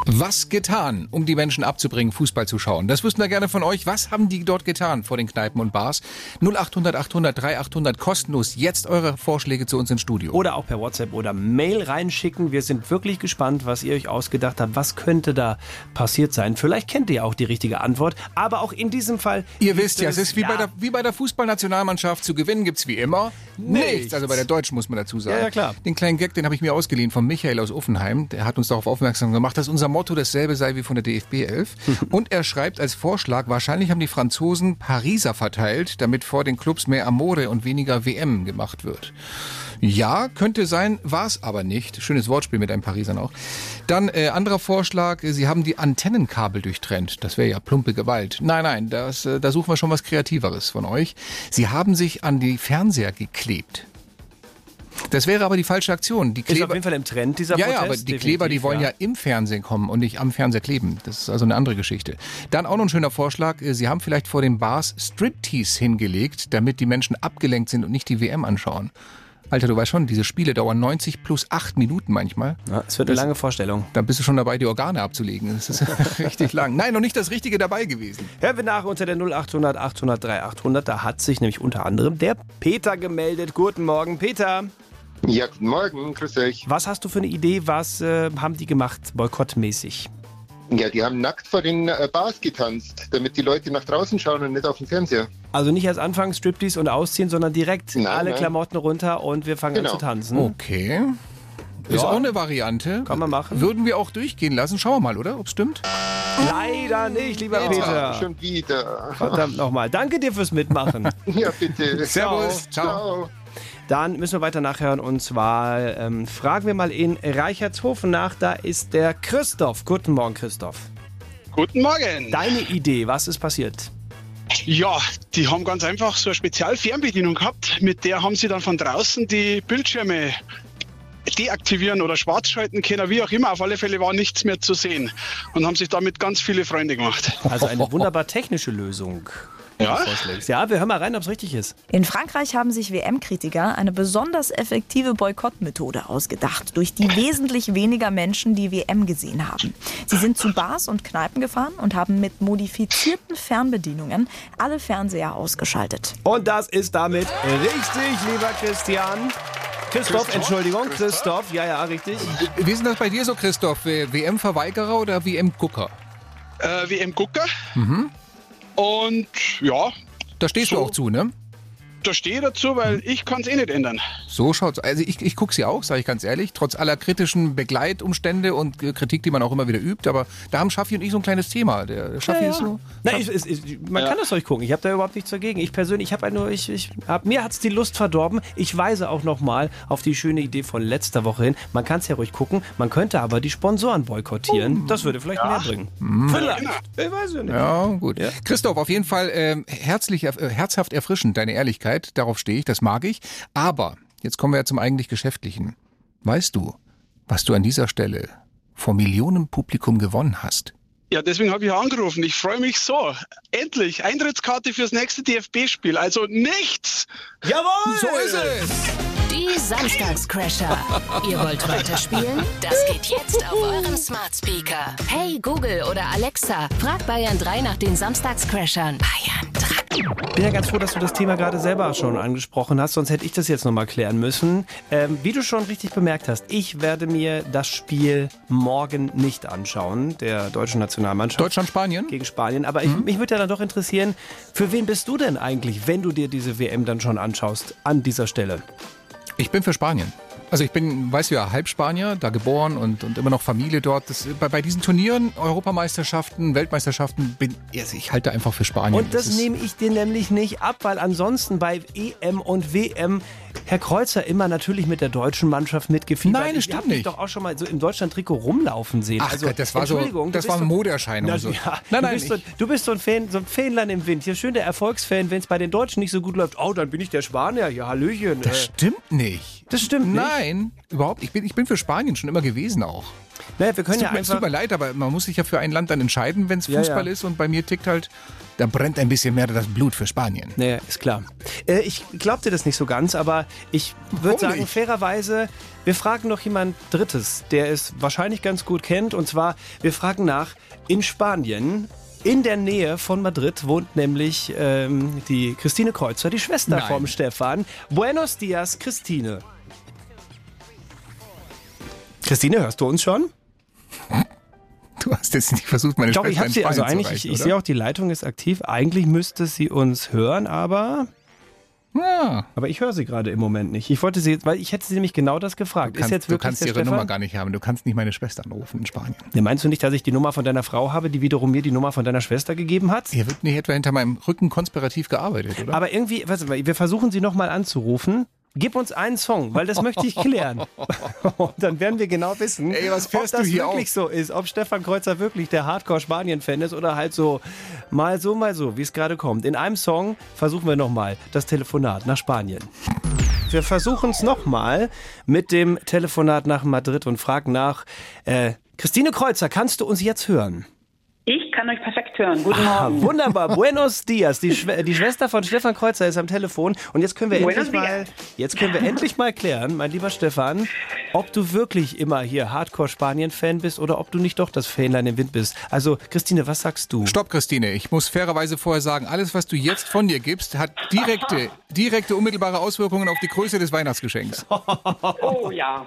Was getan, um die Menschen abzubringen, Fußball zu schauen? Das wüssten wir gerne von euch. Was haben die dort getan vor den Kneipen und Bars? 0800 800 3800 kostenlos. Jetzt eure Vorschläge zu uns ins Studio. Oder auch per WhatsApp oder Mail reinschicken. Wir sind wirklich gespannt, was ihr euch ausgedacht habt. Was könnte da passiert sein? Vielleicht kennt ihr auch die richtige Antwort. Aber auch in diesem Fall. Ihr wisst ja, es ist wie, bei der, wie bei der Fußballnationalmannschaft. Zu gewinnen gibt's wie immer nichts. Nichts. Also bei der Deutschen muss man dazu sagen. Ja, ja, klar. Den kleinen Gag, den habe ich mir ausgeliehen von Michael aus Offenheim. Der hat uns darauf aufmerksam gemacht, dass unser Motto dasselbe sei wie von der DFB 11. Und er schreibt als Vorschlag, wahrscheinlich haben die Franzosen Pariser verteilt, damit vor den Clubs mehr Amore und weniger WM gemacht wird. Ja, könnte sein, war es aber nicht. Schönes Wortspiel mit einem Parisern auch. Dann äh, anderer Vorschlag, äh, sie haben die Antennenkabel durchtrennt. Das wäre ja plumpe Gewalt. Nein, nein, das, äh, da suchen wir schon was Kreativeres von euch. Sie haben sich an die Fernseher geklebt. Das wäre aber die falsche Aktion. Die Ist auf Kleber, jeden Fall im Trend dieser ja, Protest. ja, aber die Kleber, die wollen ja. im Fernsehen kommen und nicht am Fernseher kleben. Das ist also eine andere Geschichte. Dann auch noch ein schöner Vorschlag. äh, Sie haben vielleicht vor den Bars Striptease hingelegt, damit die Menschen abgelenkt sind und nicht die WM anschauen. Alter, du weißt schon, diese Spiele dauern 90 plus 8 Minuten manchmal. Ja, es wird eine lange Vorstellung. Da bist du schon dabei, die Organe abzulegen. Das ist richtig lang. Nein, noch nicht das Richtige dabei gewesen. Hören wir nach unter der 0800 800 3800. Da hat sich nämlich unter anderem der Peter gemeldet. Guten Morgen, Peter. Ja, guten Morgen, grüß euch. Was hast du für eine Idee? Was äh, haben die gemacht, boykottmäßig? Ja, die haben nackt vor den äh, Bars getanzt, damit die Leute nach draußen schauen und nicht auf den Fernseher. Also nicht erst anfangen, Striptease und ausziehen, sondern direkt Nein, alle nein. Klamotten runter und wir fangen Genau. an zu tanzen. Okay. Ist Ja. auch eine Variante. Kann man machen. Würden wir auch durchgehen lassen. Schauen wir mal, oder? Ob stimmt? Leider nicht, lieber Peter. Schon wieder. Verdammt nochmal. Danke dir fürs Mitmachen. Ja, bitte. Servus. Ciao. Ciao. Dann müssen wir weiter nachhören und zwar ähm, fragen wir mal in Reichertshofen nach. Da ist der Christoph. Guten Morgen, Christoph. Guten Morgen. Deine Idee, was ist passiert? Ja, die haben ganz einfach so eine Spezialfernbedienung gehabt. Mit der haben sie dann von draußen die Bildschirme deaktivieren oder schwarz schalten können, wie auch immer. Auf alle Fälle war nichts mehr zu sehen und haben sich damit ganz viele Freunde gemacht. Also eine wunderbar technische Lösung. Ja? du vorschlägst. Ja, wir hören mal rein, ob es richtig ist. In Frankreich haben sich WM-Kritiker eine besonders effektive Boykottmethode ausgedacht, durch die wesentlich weniger Menschen die WM gesehen haben. Sie sind zu Bars und Kneipen gefahren und haben mit modifizierten Fernbedienungen alle Fernseher ausgeschaltet. Und das ist damit richtig, lieber Christian. Christoph, Entschuldigung, Christoph, ja, ja, richtig. Wie ist denn das bei dir so, Christoph? WM-Verweigerer oder WM-Gucker? Äh, WM-Gucker. Und ja, Da stehst So. du auch zu, ne? Da stehe ich dazu, weil ich kann es eh nicht ändern. So schaut's. Also ich, ich gucke sie auch, sage ich ganz ehrlich, trotz aller kritischen Begleitumstände und äh, Kritik, die man auch immer wieder übt. Aber da haben Schaffi und ich so ein kleines Thema. Der Schaffi ist so. Nein, ich, ich, ich, man kann das durchgucken. Ich habe da überhaupt nichts dagegen. Ich persönlich, ich habe nur, ich, ich hab, mir hat's die Lust verdorben. Ich weise auch nochmal auf die schöne Idee von letzter Woche hin. Man kann es ja ruhig gucken. Man könnte aber die Sponsoren boykottieren. Das würde vielleicht mehr bringen. Vielleicht. Ich weiß ja nicht. Ja, gut. Christoph, auf jeden Fall ähm, herzlich, äh, herzhaft erfrischend, deine Ehrlichkeit. Darauf stehe ich, das mag ich. Aber jetzt kommen wir ja zum eigentlich Geschäftlichen. Weißt du, was du an dieser Stelle vor Millionenpublikum gewonnen hast? Ja, deswegen habe ich angerufen. Ich freue mich so. Endlich Eintrittskarte fürs nächste DFB-Spiel. Also nichts. Jawohl! So ist es! Die Samstagscrasher. Ihr wollt weiterspielen? Das geht jetzt auf eurem Smart Speaker. Hey Google oder Alexa, frag Bayern 3 nach den Samstagscrashern. Bayern 3. Ich bin ja ganz froh, dass du das Thema gerade selber schon angesprochen hast, sonst hätte ich das jetzt nochmal klären müssen. Ähm, wie du schon richtig bemerkt hast, ich werde mir das Spiel morgen nicht anschauen, der deutschen Nationalmannschaft. Deutschland-Spanien? Gegen Spanien. Aber ich, mich würde ja dann doch interessieren, für wen bist du denn eigentlich, wenn du dir diese WM dann schon anschaust, an dieser Stelle? Ich bin für Spanien. Also ich bin, weißt du ja, Halbspanier, da geboren und, und immer noch Familie dort. Das, bei, bei diesen Turnieren, Europameisterschaften, Weltmeisterschaften, bin also ich halte einfach für Spanien. Und das, ist- nehme ich dir nämlich nicht ab, weil ansonsten bei EM und WM Herr Kreuzer immer natürlich mit der deutschen Mannschaft mitgefiebert. Nein, das Ich stimmt nicht. doch auch schon mal so im Deutschland-Trikot rumlaufen sehen. Ach also, das war so- Entschuldigung, du das war eine Modeerscheinung Na, so. Ja, Nein, du, nein, bist so, du bist so ein, Fan, so ein Fähnlein im Wind. Hier schön der Erfolgsfan, wenn es bei den Deutschen nicht so gut läuft. Oh, dann bin ich der Spanier. Ja, Hallöchen. Das Äh, stimmt nicht. Das stimmt nicht. Nein, überhaupt. Ich bin, ich bin für Spanien schon immer gewesen auch. naja, wir können Es ja tut, mir, es einfach... tut mir leid, aber man muss sich ja für ein Land dann entscheiden, wenn es Ja, Fußball ja. ist. Und bei mir tickt halt, da brennt ein bisschen mehr das Blut für Spanien. Naja, ist klar. Äh, ich glaubte das nicht so ganz, aber ich würde sagen, nicht? fairerweise, wir fragen noch jemand Drittes, der es wahrscheinlich ganz gut kennt. Und zwar, wir fragen nach, in Spanien, in der Nähe von Madrid, wohnt nämlich ähm, die Christine Kreuzer, die Schwester Nein. vom Stefan. Buenos dias, Christine. Christine, hörst du uns schon? Du hast jetzt nicht versucht, meine Doch, ich habe sie, also eigentlich, zu ich, ich sehe auch, die Leitung ist aktiv. Eigentlich müsste sie uns hören, aber Ja, Aber ich höre sie gerade im Moment nicht. Ich wollte sie, weil ich hätte sie nämlich genau das gefragt. du kannst, ist jetzt du wirklich kannst der ihre Stefan? Nummer gar nicht haben. Du kannst nicht meine Schwester anrufen in Spanien. Ne, meinst du nicht, dass ich die Nummer von deiner Frau habe, die wiederum mir die Nummer von deiner Schwester gegeben hat? Hier wird nicht etwa hinter meinem Rücken konspirativ gearbeitet, oder? Aber irgendwie, weißt du, wir versuchen sie nochmal anzurufen. Gib uns einen Song, weil das möchte ich klären. Und dann werden wir genau wissen, Ey, was ob das wirklich so ist, ob Stefan Kreuzer wirklich der Hardcore-Spanien-Fan ist oder halt so mal so, mal so, wie es gerade kommt. In einem Song versuchen wir nochmal das Telefonat nach Spanien. Wir versuchen es nochmal mit dem Telefonat nach Madrid und fragen nach, äh, Christine Kreuzer, kannst du uns jetzt hören? Ich kann euch perfekt hören. Guten Ah, Morgen. wunderbar. Buenos dias. Die, Schw die Schwester von Stefan Kreuzer ist am Telefon. Und jetzt können wir Buenos endlich mal, jetzt können wir endlich mal klären, mein lieber Stefan, ob du wirklich immer hier Hardcore-Spanien-Fan bist oder ob du nicht doch das Fähnlein im Wind bist. Also, Christine, was sagst du? Stopp, Christine. Ich muss fairerweise vorher sagen, alles, was du jetzt von dir gibst, hat direkte, direkte unmittelbare Auswirkungen auf die Größe des Weihnachtsgeschenks. Oh ja.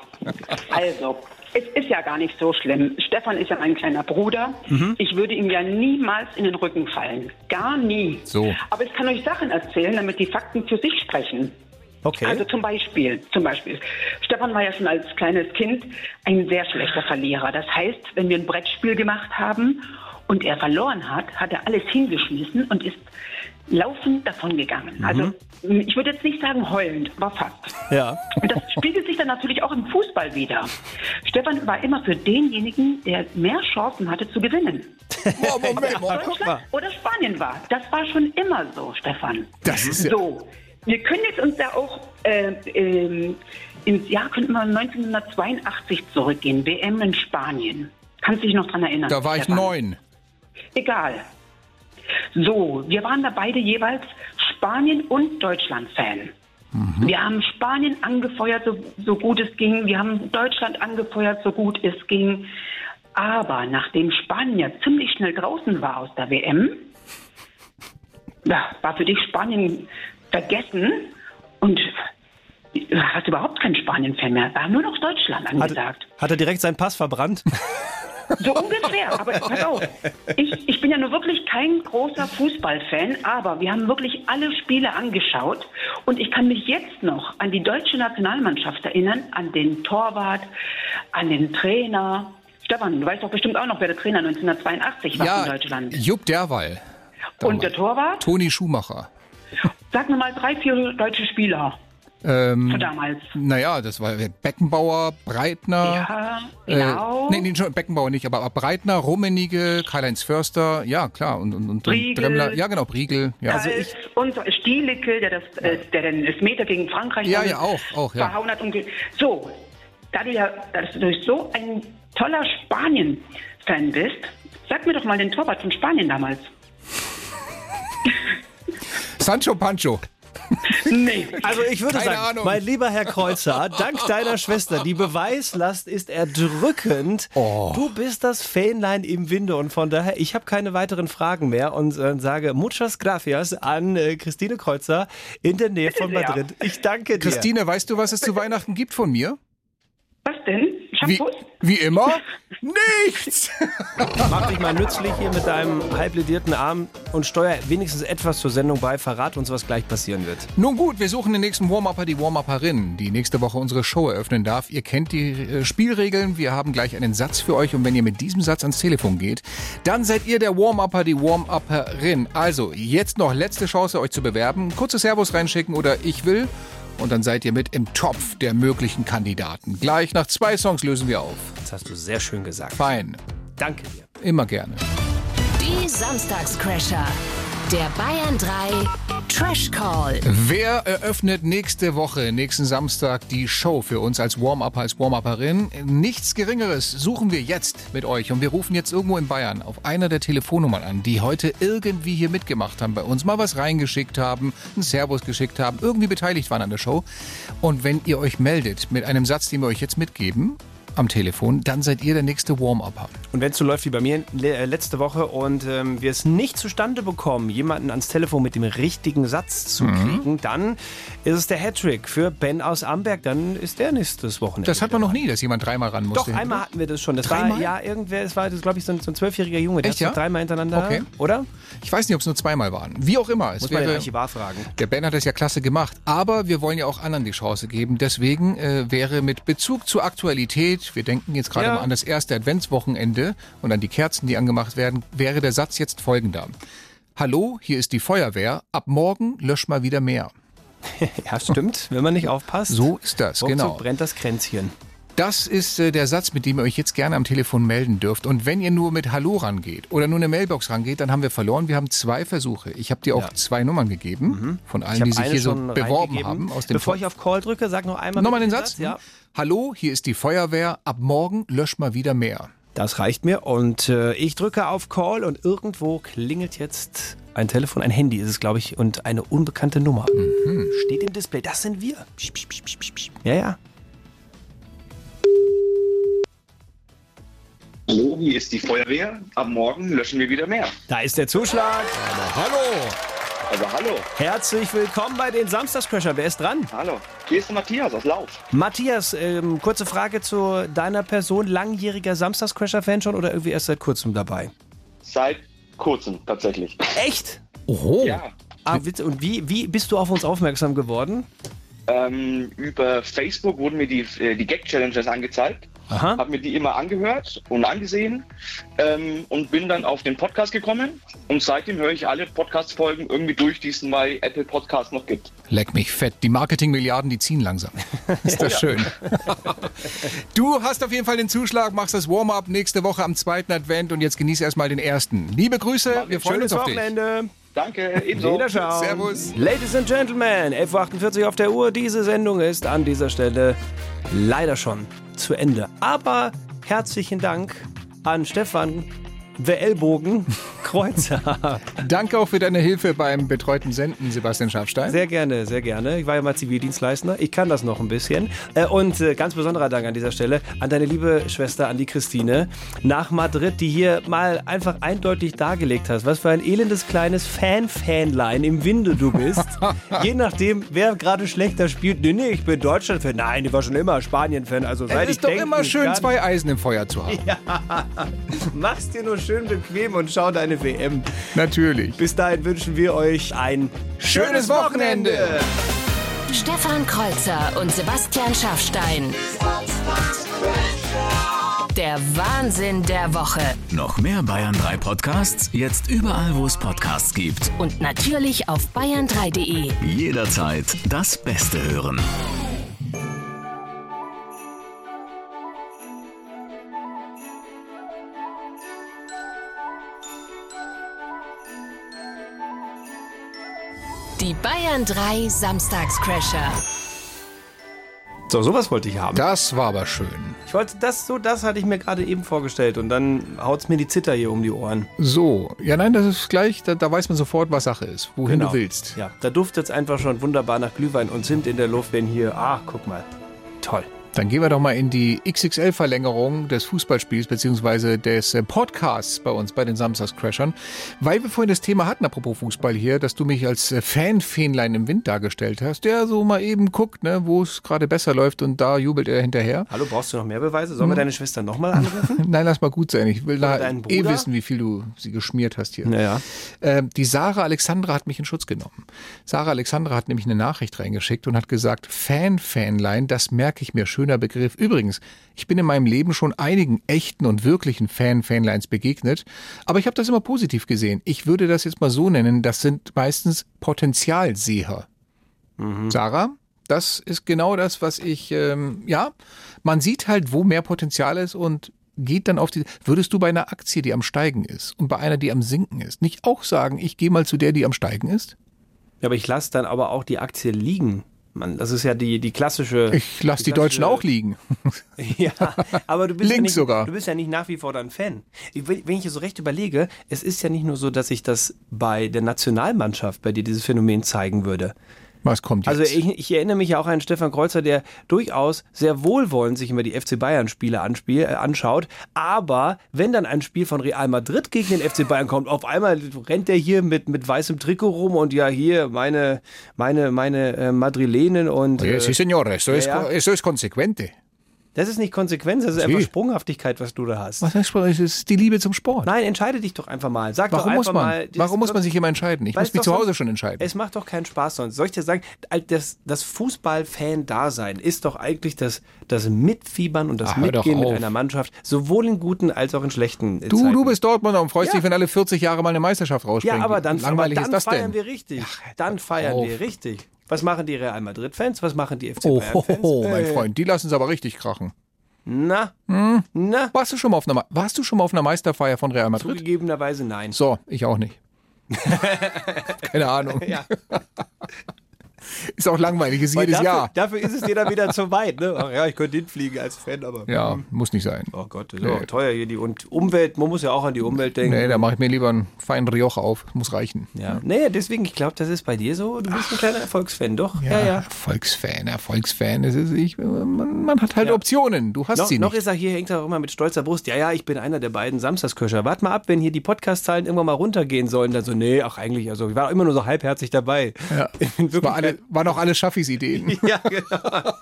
Also, es ist ja gar nicht so schlimm. Stefan ist ja mein kleiner Bruder. Mhm. Ich würde ihm ja niemals in den Rücken fallen. Gar nie. So. Aber ich kann euch Sachen erzählen, damit die Fakten für sich sprechen. Okay. Also zum Beispiel, zum Beispiel, Stefan war ja schon als kleines Kind ein sehr schlechter Verlierer. Das heißt, wenn wir ein Brettspiel gemacht haben und er verloren hat, hat er alles hingeschmissen und ist laufend davongegangen. Also ich würde jetzt nicht sagen heulend, aber fast. Ja. Und das spiegelt sich dann natürlich auch im Fußball wieder. Stefan war immer für denjenigen, der mehr Chancen hatte zu gewinnen. Oh, Moment, mal. Deutschland oder Spanien war. Das war schon immer so, Stefan. Das ist ja- so. Wir können jetzt uns da auch äh, ähm, ins Jahr könnten wir 1982 zurückgehen. WM in Spanien. Kannst du dich noch dran erinnern? Da war ich Stefan? neun. Egal. So, wir waren da beide jeweils Spanien- und Deutschland-Fan. Wir haben Spanien angefeuert, so, so gut es ging. Wir haben Deutschland angefeuert, so gut es ging. Aber nachdem Spanien ziemlich schnell draußen war aus der WM, ja, war für dich Spanien vergessen und du hast überhaupt kein Spanien-Fan mehr. War nur noch Deutschland Hat, angesagt. hat er direkt seinen Pass verbrannt? So ungefähr, aber pass auf. Ich, ich bin ja nur wirklich kein großer Fußballfan, aber wir haben wirklich alle Spiele angeschaut und ich kann mich jetzt noch an die deutsche Nationalmannschaft erinnern, an den Torwart, an den Trainer. Stefan, du weißt doch bestimmt auch noch, wer der Trainer 1982 war in Ja, Deutschland. Jupp Derwal. Und der Torwart? Toni Schumacher. Sag mir mal drei, vier deutsche Spieler Ähm, damals. naja, das war Beckenbauer, Breitner. Ja, genau. Äh, nee, nee, schon Beckenbauer nicht, aber Breitner, Rummenigge, Karl-Heinz Förster, ja klar, und, und, und Briegel. Dremmler, ja genau, Briegel, ja. Also ich und Stielicke, der das, äh, der den Elfmeter gegen Frankreich Ja, ja, auch, auch, ja. verhauen hat. Und so, da du ja dass du so ein toller Spanien-Fan bist, sag mir doch mal den Torwart von Spanien damals. Sancho Pancho. Nee. Also ich würde Keine sagen, Ahnung. mein lieber Herr Kreuzer, dank deiner Schwester, die Beweislast ist erdrückend. Oh. Du bist das Fähnlein im Winde und von daher, ich habe keine weiteren Fragen mehr und äh, sage muchas gracias an äh, Christine Kreuzer in der Nähe von. Madrid. Ich danke dir. Christine, weißt du, was es zu Weihnachten gibt von mir? Was denn? Wie, wie immer, nichts. Mach dich mal nützlich hier mit deinem halbledierten Arm und steuer wenigstens etwas zur Sendung bei. Verrat uns, was gleich passieren wird. Nun gut, wir suchen den nächsten Warm-Upper, die Warm-Upperin, die nächste Woche unsere Show eröffnen darf. Ihr kennt die äh, Spielregeln. Wir haben gleich einen Satz für euch. Und wenn ihr mit diesem Satz ans Telefon geht, dann seid ihr der Warm-Upper, die Warm-Upperin. Also, jetzt noch letzte Chance, euch zu bewerben. Kurze Servos reinschicken oder ich will. Und dann seid ihr mit im Topf der möglichen Kandidaten. Gleich nach zwei Songs lösen wir auf. Das hast du sehr schön gesagt. Fein. Danke dir. Immer gerne. Die Samstagscrasher. Der Bayern 3 Trash Call. Wer eröffnet nächste Woche, nächsten Samstag, die Show für uns als Warm-Up, als Warm-Upperin? Nichts Geringeres suchen wir jetzt mit euch. Und wir rufen jetzt irgendwo in Bayern auf einer der Telefonnummern an, die heute irgendwie hier mitgemacht haben bei uns, mal was reingeschickt haben, einen Servus geschickt haben, irgendwie beteiligt waren an der Show. Und wenn ihr euch meldet mit einem Satz, den wir euch jetzt mitgeben, am Telefon, dann seid ihr der nächste Warm-Upper. Und wenn es so läuft wie bei mir äh, letzte Woche und ähm, wir es nicht zustande bekommen, jemanden ans Telefon mit dem richtigen Satz zu Mhm. kriegen, dann ist es der Hattrick für Ben aus Amberg. Dann ist der nächstes Wochenende. Das hat man noch nie, dass jemand dreimal ran musste. Doch, einmal hatten wir das schon. Das war, Dreimal? ja, irgendwer, es war, das glaube ich, so ein, so ein zwölfjähriger Junge. Der Echt, ja? dreimal hintereinander, Okay. oder? Ich weiß nicht, ob es nur zweimal waren. Wie auch immer. Es Muss man den wäre, Archivar fragen. der Ben hat das ja klasse gemacht. Aber wir wollen ja auch anderen die Chance geben. Deswegen äh, wäre mit Bezug zur Aktualität, wir denken jetzt gerade Ja. mal an das erste Adventswochenende und an die Kerzen, die angemacht werden, wäre der Satz jetzt folgender. Hallo, hier ist die Feuerwehr. Ab morgen lösch mal wieder mehr. Ja, stimmt. Wenn man nicht aufpasst. So ist das, ruckzuck genau. brennt das Kränzchen. Das ist äh, der Satz, mit dem ihr euch jetzt gerne am Telefon melden dürft. Und wenn ihr nur mit Hallo rangeht oder nur eine Mailbox rangeht, dann haben wir verloren. Wir haben zwei Versuche. Ich habe dir auch zwei Nummern gegeben von allen, Mhm. Die sich hier so beworben haben. Aus dem Bevor ich auf Call drücke, sag noch einmal. Nochmal den Satz? Ja. Hallo, hier ist die Feuerwehr. Ab morgen lösch mal wieder mehr. Das reicht mir und äh, ich drücke auf Call und irgendwo klingelt jetzt ein Telefon, ein Handy ist es, glaube ich, und eine unbekannte Nummer. Mhm. Steht im Display, das sind wir. Ja, ja. Hallo, hier ist die Feuerwehr. Ab morgen löschen wir wieder mehr. Da ist der Zuschlag. hallo. Also hallo. Herzlich willkommen bei den Samstagscrasher. Wer ist dran? Hallo. Hier ist der Matthias aus Lauf. Matthias, ähm, kurze Frage zu deiner Person. Langjähriger Samstagscrasher-Fan schon oder irgendwie erst seit kurzem dabei? Seit kurzem tatsächlich. Echt? Oho. Ja. Ah, witz- und wie, wie bist du auf uns aufmerksam geworden? Ähm, über Facebook wurden mir die, äh, die Gag-Challenges angezeigt. Aha. Hab mir die immer angehört und angesehen ähm, und bin dann auf den Podcast gekommen. Und seitdem höre ich alle Podcast-Folgen irgendwie durch, die es bei Apple Podcast noch gibt. Leck mich fett. Die Marketingmilliarden, die ziehen langsam. Ist das schön. Du hast auf jeden Fall den Zuschlag, machst das Warm-up nächste Woche am zweiten Advent und jetzt genieß erstmal den ersten. Liebe Grüße, wir freuen uns auf dich. Wochenende. Danke, ebenso. Wiederschauen. Servus. Ladies and Gentlemen, 11.48 Uhr auf der Uhr. Diese Sendung ist an dieser Stelle leider schon zu Ende. Aber herzlichen Dank an Stefan The Ellbogen Kreuzer. Danke auch für deine Hilfe beim betreuten Senden, Sebastian Schafstein. Sehr gerne, sehr gerne. Ich war ja mal Zivildienstleister. Ich kann das noch ein bisschen. Äh, Und äh, ganz besonderer Dank an dieser Stelle an deine liebe Schwester, an die Christine, nach Madrid, die hier mal einfach eindeutig dargelegt hast, was für ein elendes kleines Fan-Fanlein im Winde du bist. Je nachdem, wer gerade schlechter spielt. Nee, nee, ich bin Deutschland-Fan. Nein, ich war schon immer Spanien-Fan. Also seit Es ich ist doch denken immer schön, kann. zwei Eisen im Feuer zu haben. Ja, mach's dir nur schön bequem und schau deine WM. Natürlich. Bis dahin wünschen wir euch ein Schönes Wochenende. Stefan Kreuzer und Sebastian Schaffstein. Der Wahnsinn der Woche. Noch mehr Bayern 3 Podcasts, jetzt überall, wo es Podcasts gibt. Und natürlich auf bayern3.de. Jederzeit das Beste hören. Die Bayern 3 Samstagscrasher. So, sowas wollte ich haben. Das war aber schön. Ich wollte das, so das hatte ich mir gerade eben vorgestellt und dann haut's mir die Zitter hier um die Ohren. So, ja nein, das ist gleich, da, da weiß man sofort, was Sache ist, wohin Genau. du willst. Ja, da duftet es einfach schon wunderbar nach Glühwein und Zimt in der Luft, wenn hier, ah, guck mal, toll. Dann gehen wir doch mal in die XXL-Verlängerung des Fußballspiels beziehungsweise des äh, Podcasts bei uns, bei den Samstagscrashern. Weil wir vorhin das Thema hatten, apropos Fußball hier, dass du mich als äh, Fanfähnlein im Wind dargestellt hast, der so mal eben guckt, ne, wo es gerade besser läuft und da jubelt er hinterher. Hallo, brauchst du noch mehr Beweise? Sollen wir deine Schwester nochmal anrufen? Nein, lass mal gut sein. Ich will da eh wissen, wie viel du sie geschmiert hast hier. Naja. Ähm, die Sarah Alexandra hat mich in Schutz genommen. Sarah Alexandra hat nämlich eine Nachricht reingeschickt und hat gesagt, Fan-Fanlein, das merke ich mir, schöner Begriff. Übrigens, ich bin in meinem Leben schon einigen echten und wirklichen Fan-Fanlines begegnet, aber ich habe das immer positiv gesehen. Ich würde das jetzt mal so nennen, das sind meistens Potenzialseher. Sarah, das ist genau das, was ich, ähm, ja, man sieht halt, wo mehr Potenzial ist und geht dann auf die. Würdest du bei einer Aktie, die am Steigen ist und bei einer, die am Sinken ist, nicht auch sagen, ich gehe mal zu der, die am Steigen ist? Ja, aber ich lasse dann aber auch die Aktie liegen. Mann, das ist ja die, die klassische. Ich lasse die, Deutschen klassische- auch liegen. Ja, aber du bist, ja Links nicht, sogar. du bist ja nicht nach wie vor dann Fan. Wenn ich so recht überlege, es ist ja nicht nur so, dass ich das bei der Nationalmannschaft bei dir dieses Phänomen zeigen würde. Was kommt jetzt? Also ich, ich erinnere mich ja auch an Stefan Kreuzer, der durchaus sehr wohlwollend sich immer die FC Bayern-Spiele anspiel, äh, anschaut. Aber wenn dann ein Spiel von Real Madrid gegen den FC Bayern kommt, auf einmal rennt der hier mit, mit weißem Trikot rum und ja hier meine, meine, meine äh, Madrilenen und... Äh, sí, señor, eso, es, ja, ja. eso es consecuente. Das ist nicht Konsequenz, das ist Sí. einfach Sprunghaftigkeit, was du da hast. Was heißt, es ist die Liebe zum Sport. Nein, entscheide dich doch einfach mal. Sag doch Warum einfach muss man? mal. das- Warum muss man sich immer entscheiden? Ich Weil muss es mich doch zu Hause sonst- schon entscheiden. Es macht doch keinen Spaß sonst. Soll ich dir sagen, das, das Fußball-Fan-Dasein ist doch eigentlich das, das Mitfiebern und das Ah, hör doch Mitgehen mit auf. einer Mannschaft, sowohl in guten als auch in schlechten äh, Du, Zeiten. du bist Dortmunder und freust Ja. dich, wenn alle 40 Jahre mal eine Meisterschaft rausspringen. Ja, aber dann, Wie langweilig aber dann ist das feiern denn? wir richtig. dann feiern auf. wir richtig. Was machen die Real Madrid-Fans? Was machen die FC Oh, ho, Bayern-Fans? ho, mein Freund, die lassen es aber richtig krachen. Na, Hm? na. Warst du schon mal auf einer, warst du schon mal auf einer Meisterfeier von Real Madrid? Zugegebenerweise nein. So, ich auch nicht. Keine Ahnung. Ja. Ist auch langweilig, ist Weil jedes dafür, Jahr. Dafür ist es dir dann wieder zu weit. Ne? Ach ja, ich könnte hinfliegen als Fan, aber. Ja, muss nicht sein. Oh Gott, das ist Nee. auch teuer hier. Die und Umwelt, man muss ja auch an die Umwelt denken. Nee, da mache ich mir lieber einen feinen Rioja auf. Muss reichen. Ja. Nee, deswegen, ich glaube, das ist bei dir so. Du bist ein kleiner Erfolgsfan, doch? Ja, ja. Erfolgsfan, Erfolgsfan. Es ist, ich, man, man hat halt Optionen. Du hast noch, sie noch nicht. ist er hier, hängt er auch immer mit stolzer Brust. Ja, ja, ich bin einer der beiden Samstagsköcher. Wart mal ab, wenn hier die Podcast-Zahlen irgendwann mal runtergehen sollen. Dann so, nee, ach eigentlich, also ich war immer nur so halbherzig dabei. Ja. In War alle, waren auch alle Schaffis Ideen. ja, genau.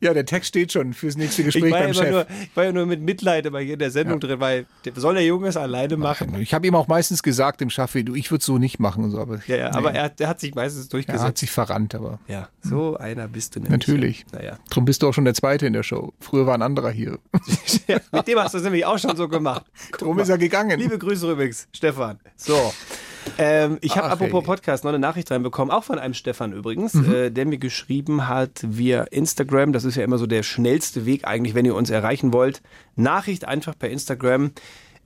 Ja, der Text steht schon fürs nächste Ich Gespräch war, ja beim immer Chef. nur, ich war ja nur mit Mitleid immer hier in der Sendung drin, weil der, soll der Junge es alleine machen? Ich habe ihm auch meistens gesagt, dem Schaffi, du, ich würde so nicht machen. und So, aber Ja, ja, nee. aber er, hat- er hat sich meistens er durchgesetzt. hat sich verrannt, aber ja, so einer bist du nämlich. natürlich. Naja. Drum bist du auch schon der Zweite in der Show. Früher war ein anderer hier. Ja, mit dem hast du es nämlich auch schon so gemacht. Drum ist er gegangen. Liebe Grüße übrigens, Stefan. So. Ähm, ich habe apropos ey. Podcast noch eine Nachricht reinbekommen, auch von einem Stefan übrigens, Mhm. äh, der mir geschrieben hat via Instagram. Das ist ja immer so der schnellste Weg eigentlich, wenn ihr uns erreichen wollt. Nachricht einfach per Instagram.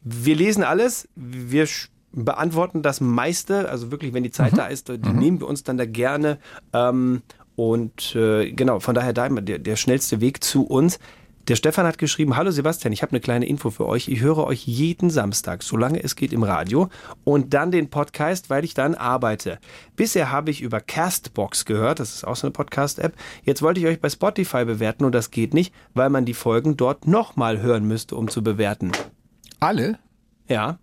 Wir lesen alles. Wir beantworten das meiste. Also wirklich, wenn die Zeit Mhm. da ist, die nehmen wir uns dann da gerne. Ähm, und äh, genau, von daher da immer der, der schnellste Weg zu uns. Der Stefan hat geschrieben, hallo Sebastian, ich habe eine kleine Info für euch. Ich höre euch jeden Samstag, solange es geht im Radio und dann den Podcast, weil ich dann arbeite. Bisher habe ich über Castbox gehört, das ist auch so eine Podcast-App. Jetzt wollte ich euch bei Spotify bewerten und das geht nicht, weil man die Folgen dort nochmal hören müsste, um zu bewerten. Alle? Ja.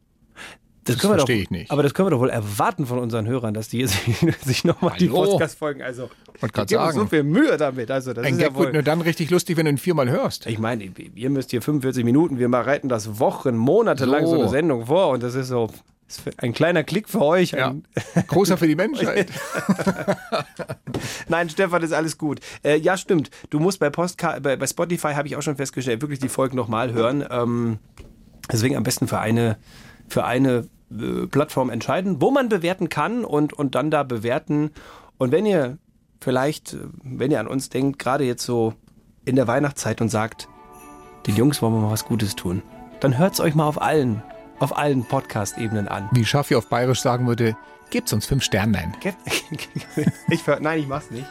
Das wir verstehe doch, ich nicht. Aber das können wir doch wohl erwarten von unseren Hörern, dass die sich, nochmal die? Podcast-Folgen, also Wollte grad die sagen. so viel Mühe damit. Also das Ein ist Gag ja wohl, wird nur dann richtig lustig, wenn du ihn viermal hörst. ich meine, ihr müsst hier 45 Minuten, wir bereiten das Wochen, Monate lang so So. eine Sendung vor und das ist so ein kleiner Klick für euch. Ja. Großer für die Menschheit. Nein, Stefan, ist alles gut. Äh, ja, stimmt. Du musst bei, Postka bei, bei Spotify, habe ich auch schon festgestellt, wirklich die Folgen nochmal hören. Ähm, deswegen am besten für eine, für eine äh, Plattform entscheiden, wo man bewerten kann und, und dann da bewerten. Und wenn ihr vielleicht, äh, wenn ihr an uns denkt, gerade jetzt so in der Weihnachtszeit und sagt, den Jungs wollen wir mal was Gutes tun, dann hört's euch mal auf allen, auf allen Podcast-Ebenen an. Wie Schaffi auf Bayerisch sagen würde, gibt's uns fünf Sternlein. Ich, ver- nein, ich mach's nicht.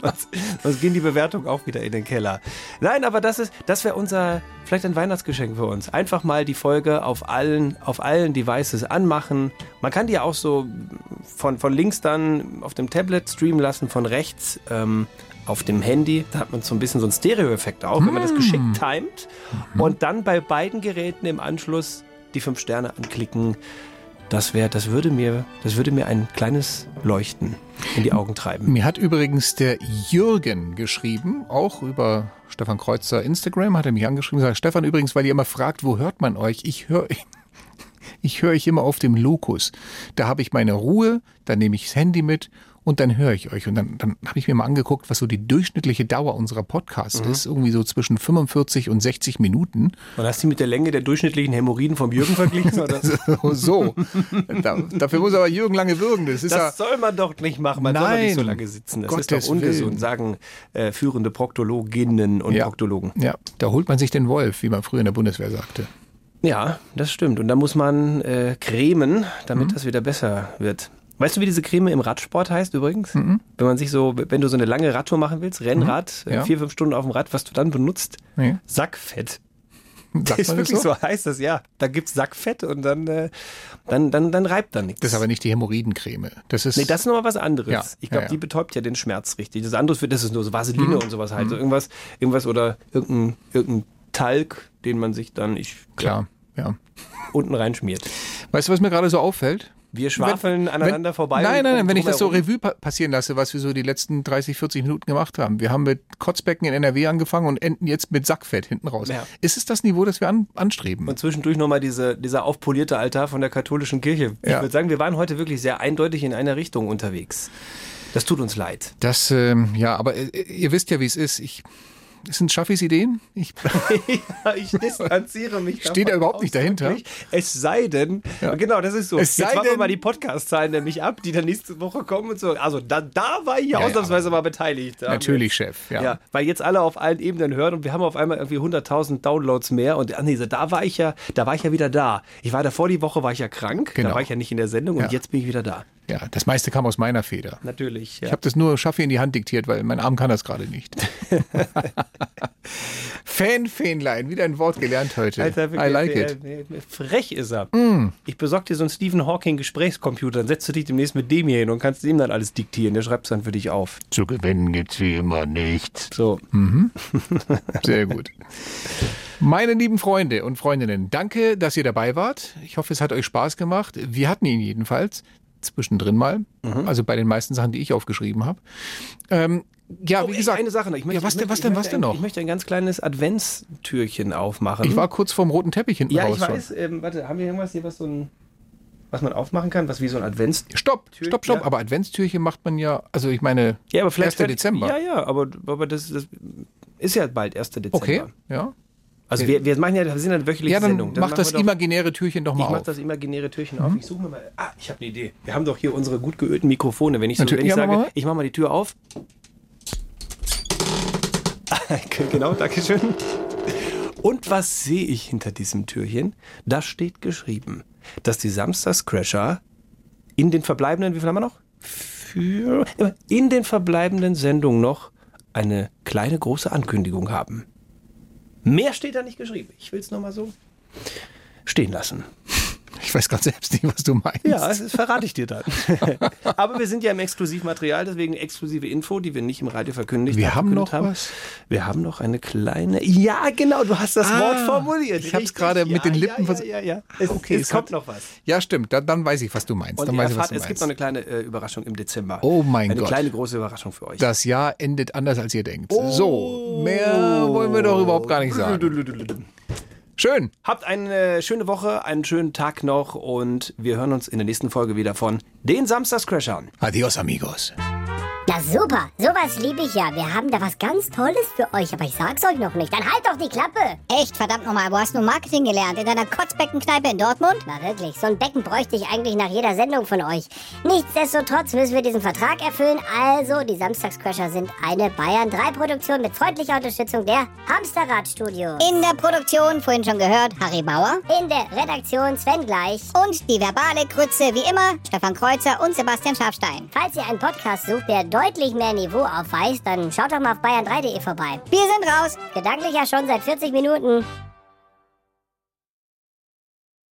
Sonst, sonst gehen die Bewertungen auch wieder in den Keller. Nein, aber das ist, das wäre unser, vielleicht ein Weihnachtsgeschenk für uns. Einfach mal die Folge auf allen, auf allen Devices anmachen. Man kann die ja auch so von, von links dann auf dem Tablet streamen lassen, von rechts ähm, auf dem Handy. Da hat man so ein bisschen so einen Stereo-Effekt auch, wenn man das geschickt timet. Und dann bei beiden Geräten im Anschluss die fünf Sterne anklicken. Das wäre, das würde mir, das würde mir ein kleines Leuchten in die Augen treiben. Mir hat übrigens der Jürgen geschrieben, auch über Stefan Kreuzer Instagram, hat er mich angeschrieben, sagt Stefan übrigens, weil ihr immer fragt, wo hört man euch? Ich höre ich höre euch immer auf dem Lokus. Da habe ich meine Ruhe, dann nehme ich das Handy mit und dann höre ich euch. Und dann, dann habe ich mir mal angeguckt, was so die durchschnittliche Dauer unserer Podcasts Mhm. ist. Irgendwie so zwischen 45 und 60 Minuten. Und hast du die mit der Länge der durchschnittlichen Hämorrhoiden vom Jürgen verglichen? Oder? so. so. Da, dafür muss aber Jürgen lange würgen. Das ist das ja, soll man doch nicht machen. Man soll Nein, nicht so lange sitzen. Das ist Gottes doch ungesund, Willen. sagen äh, führende Proktologinnen und Ja. Proktologen. ja, da holt man sich den Wolf, wie man früher in der Bundeswehr sagte. Ja, das stimmt. Und da muss man äh, cremen, Mhm. damit das wieder besser wird. Weißt du, wie diese Creme im Radsport heißt übrigens? Mhm. Wenn man sich so, wenn du so eine lange Radtour machen willst, Rennrad, Mhm. Ja. vier, fünf Stunden auf dem Rad, was du dann benutzt? Nee. Sackfett. Sagt Das ist wirklich so? so? heißt das, ja. Da gibt's Sackfett und dann, äh, dann, dann, dann reibt da nichts. Das ist aber nicht die Hämorrhoidencreme. Das ist, Nee, das ist nochmal was anderes. Ja, ich glaube, ja, ja. die betäubt ja den Schmerz richtig. Das andere, das ist nur so Vaseline Mhm. und sowas halt. Mhm. So irgendwas, irgendwas oder irgendein, irgendein Talg, den man sich dann, ich, Klar, ja. unten reinschmiert. Weißt du, was mir gerade so auffällt? Wir schwafeln aneinander vorbei Nein, nein, nein, wenn ich das so. Revue pa passieren lasse, was wir so die letzten 30, 40 Minuten gemacht haben. Wir haben mit Kotzbecken in NRW angefangen und enden jetzt mit Sackfett hinten raus. Ja. Ist es das Niveau, das wir an, anstreben? Und zwischendurch nochmal diese, dieser aufpolierte Altar von der katholischen Kirche. Ich Ja. würde sagen, wir waren heute wirklich sehr eindeutig in einer Richtung unterwegs. Das tut uns leid. Das, ähm, ja, aber äh, ihr wisst ja, wie es ist. Ich, sind Schaffis Ideen. Ich, ja, ich distanziere mich Steht er überhaupt nicht dahinter? Es sei denn, genau, das ist so. Es sei Jetzt machen wir mal die Podcast-Zahlen nämlich ab, die dann nächste Woche kommen und so. Also da, da war ich Ja, ja, ausnahmsweise mal beteiligt. Natürlich, Chef, ja. ja. Weil jetzt alle auf allen Ebenen hören und wir haben auf einmal irgendwie 100.000 Downloads mehr und ach nee, da war ich ja, da war ich ja wieder da. Ich war davor die Woche war ich ja krank, Genau. da war ich ja nicht in der Sendung und Ja. jetzt bin ich wieder da. Ja, das meiste kam aus meiner Feder. Natürlich. Ja. Ich habe das nur Schaffi in die Hand diktiert, weil mein Arm kann das gerade nicht. Fan-Fähnlein, wieder ein Wort gelernt heute. Alter, I wirklich, like der- it. Frech ist er. Mm. Ich besorge dir so einen Stephen Hawking Gesprächscomputer, dann setzt du dich demnächst mit dem hier hin und kannst ihm dann alles diktieren. Der schreibt es dann für dich auf. Zu gewinnen gibt's wie immer nichts. So. Mhm. Sehr gut. Meine lieben Freunde und Freundinnen, danke, dass ihr dabei wart. Ich hoffe, es hat euch Spaß gemacht. Wir hatten ihn jedenfalls zwischendrin mal. Mhm. Also bei den meisten Sachen, die ich aufgeschrieben habe. Ähm, ja, wie Oh, gesagt. eine Sache noch. Ich möchte, ja, was ich möchte, was denn, ich was möchte denn ein, noch? Ich möchte ein ganz kleines Adventstürchen aufmachen. Ich war kurz vorm roten Teppich hinten ja, raus ich schon. weiß. Ähm, warte, haben wir irgendwas hier, was so ein, was man aufmachen kann, was wie so ein Advents... Stopp, stopp, stopp. Ja. Aber Adventstürchen macht man ja, also ich meine, Ja, aber vielleicht 1. Dezember. Ja, ja, aber, aber das, das ist ja bald 1. Dezember. Okay, ja. Also wir, wir machen ja, wir sind eine wöchentliche Ja, dann Sendung. mach machen das doch- imaginäre Türchen doch mal Ich mach auf. das imaginäre Türchen auf. Ich suche mir mal. Ah, ich habe eine Idee. Wir haben doch hier unsere gut geölten Mikrofone. Wenn ich, so, wenn ich Ja, mach sage, mal. ich mache mal die Tür auf. genau, danke schön. Und was sehe ich hinter diesem Türchen? Da steht geschrieben, dass die Samstagscrasher in den verbleibenden, wie viel haben wir noch? Für, in den verbleibenden Sendungen noch eine kleine große Ankündigung haben. Mehr steht da nicht geschrieben. Ich will es nochmal so stehen lassen. Ich weiß gerade selbst nicht, was du meinst. Ja, das verrate ich dir dann. Aber wir sind ja im Exklusivmaterial, deswegen exklusive Info, die wir nicht im Radio verkündigt Wir haben noch was? Wir haben noch eine kleine. Ja, genau, du hast das Ah, Wort formuliert. ich hab's Richtig. gerade mit den Lippen Ja, ja, ja, ja. Es, Okay, es es kommt hat- noch was. Ja, stimmt. Dann, dann weiß ich, was du meinst. Und dann weiß ich, was erfahrt, du es gibt noch meinst. eine kleine äh, Überraschung im Dezember. Oh mein eine Gott. kleine große Überraschung für euch. Das Jahr endet anders, als ihr denkt. Oh. So, mehr wollen wir doch überhaupt gar nicht sagen. Schön. Habt eine schöne Woche, einen schönen Tag noch und wir hören uns in der nächsten Folge wieder von den Samstagscrashern. Adios, amigos. Na super, sowas liebe ich ja. Wir haben da was ganz Tolles für euch, aber ich sag's euch noch nicht. Dann halt doch die Klappe. Echt, verdammt nochmal, wo hast du Marketing gelernt? In deiner Kotzbeckenkneipe in Dortmund? Na wirklich, so ein Becken bräuchte ich eigentlich nach jeder Sendung von euch. Nichtsdestotrotz müssen wir diesen Vertrag erfüllen. Also, die Samstagscrasher sind eine Bayern 3 Produktion mit freundlicher Unterstützung der Hamsterrad-Studios. In der Produktion, vorhin schon gehört, Harry Bauer. In der Redaktion Sven Gleich. Und die verbale Grütze, wie immer, Stefan Kreuzer und Sebastian Schafstein. Falls ihr einen Podcast sucht, der deutlich mehr Niveau aufweist, dann schaut doch mal auf bayern3.de vorbei. Wir sind raus. Gedanklich ja schon seit 40 Minuten.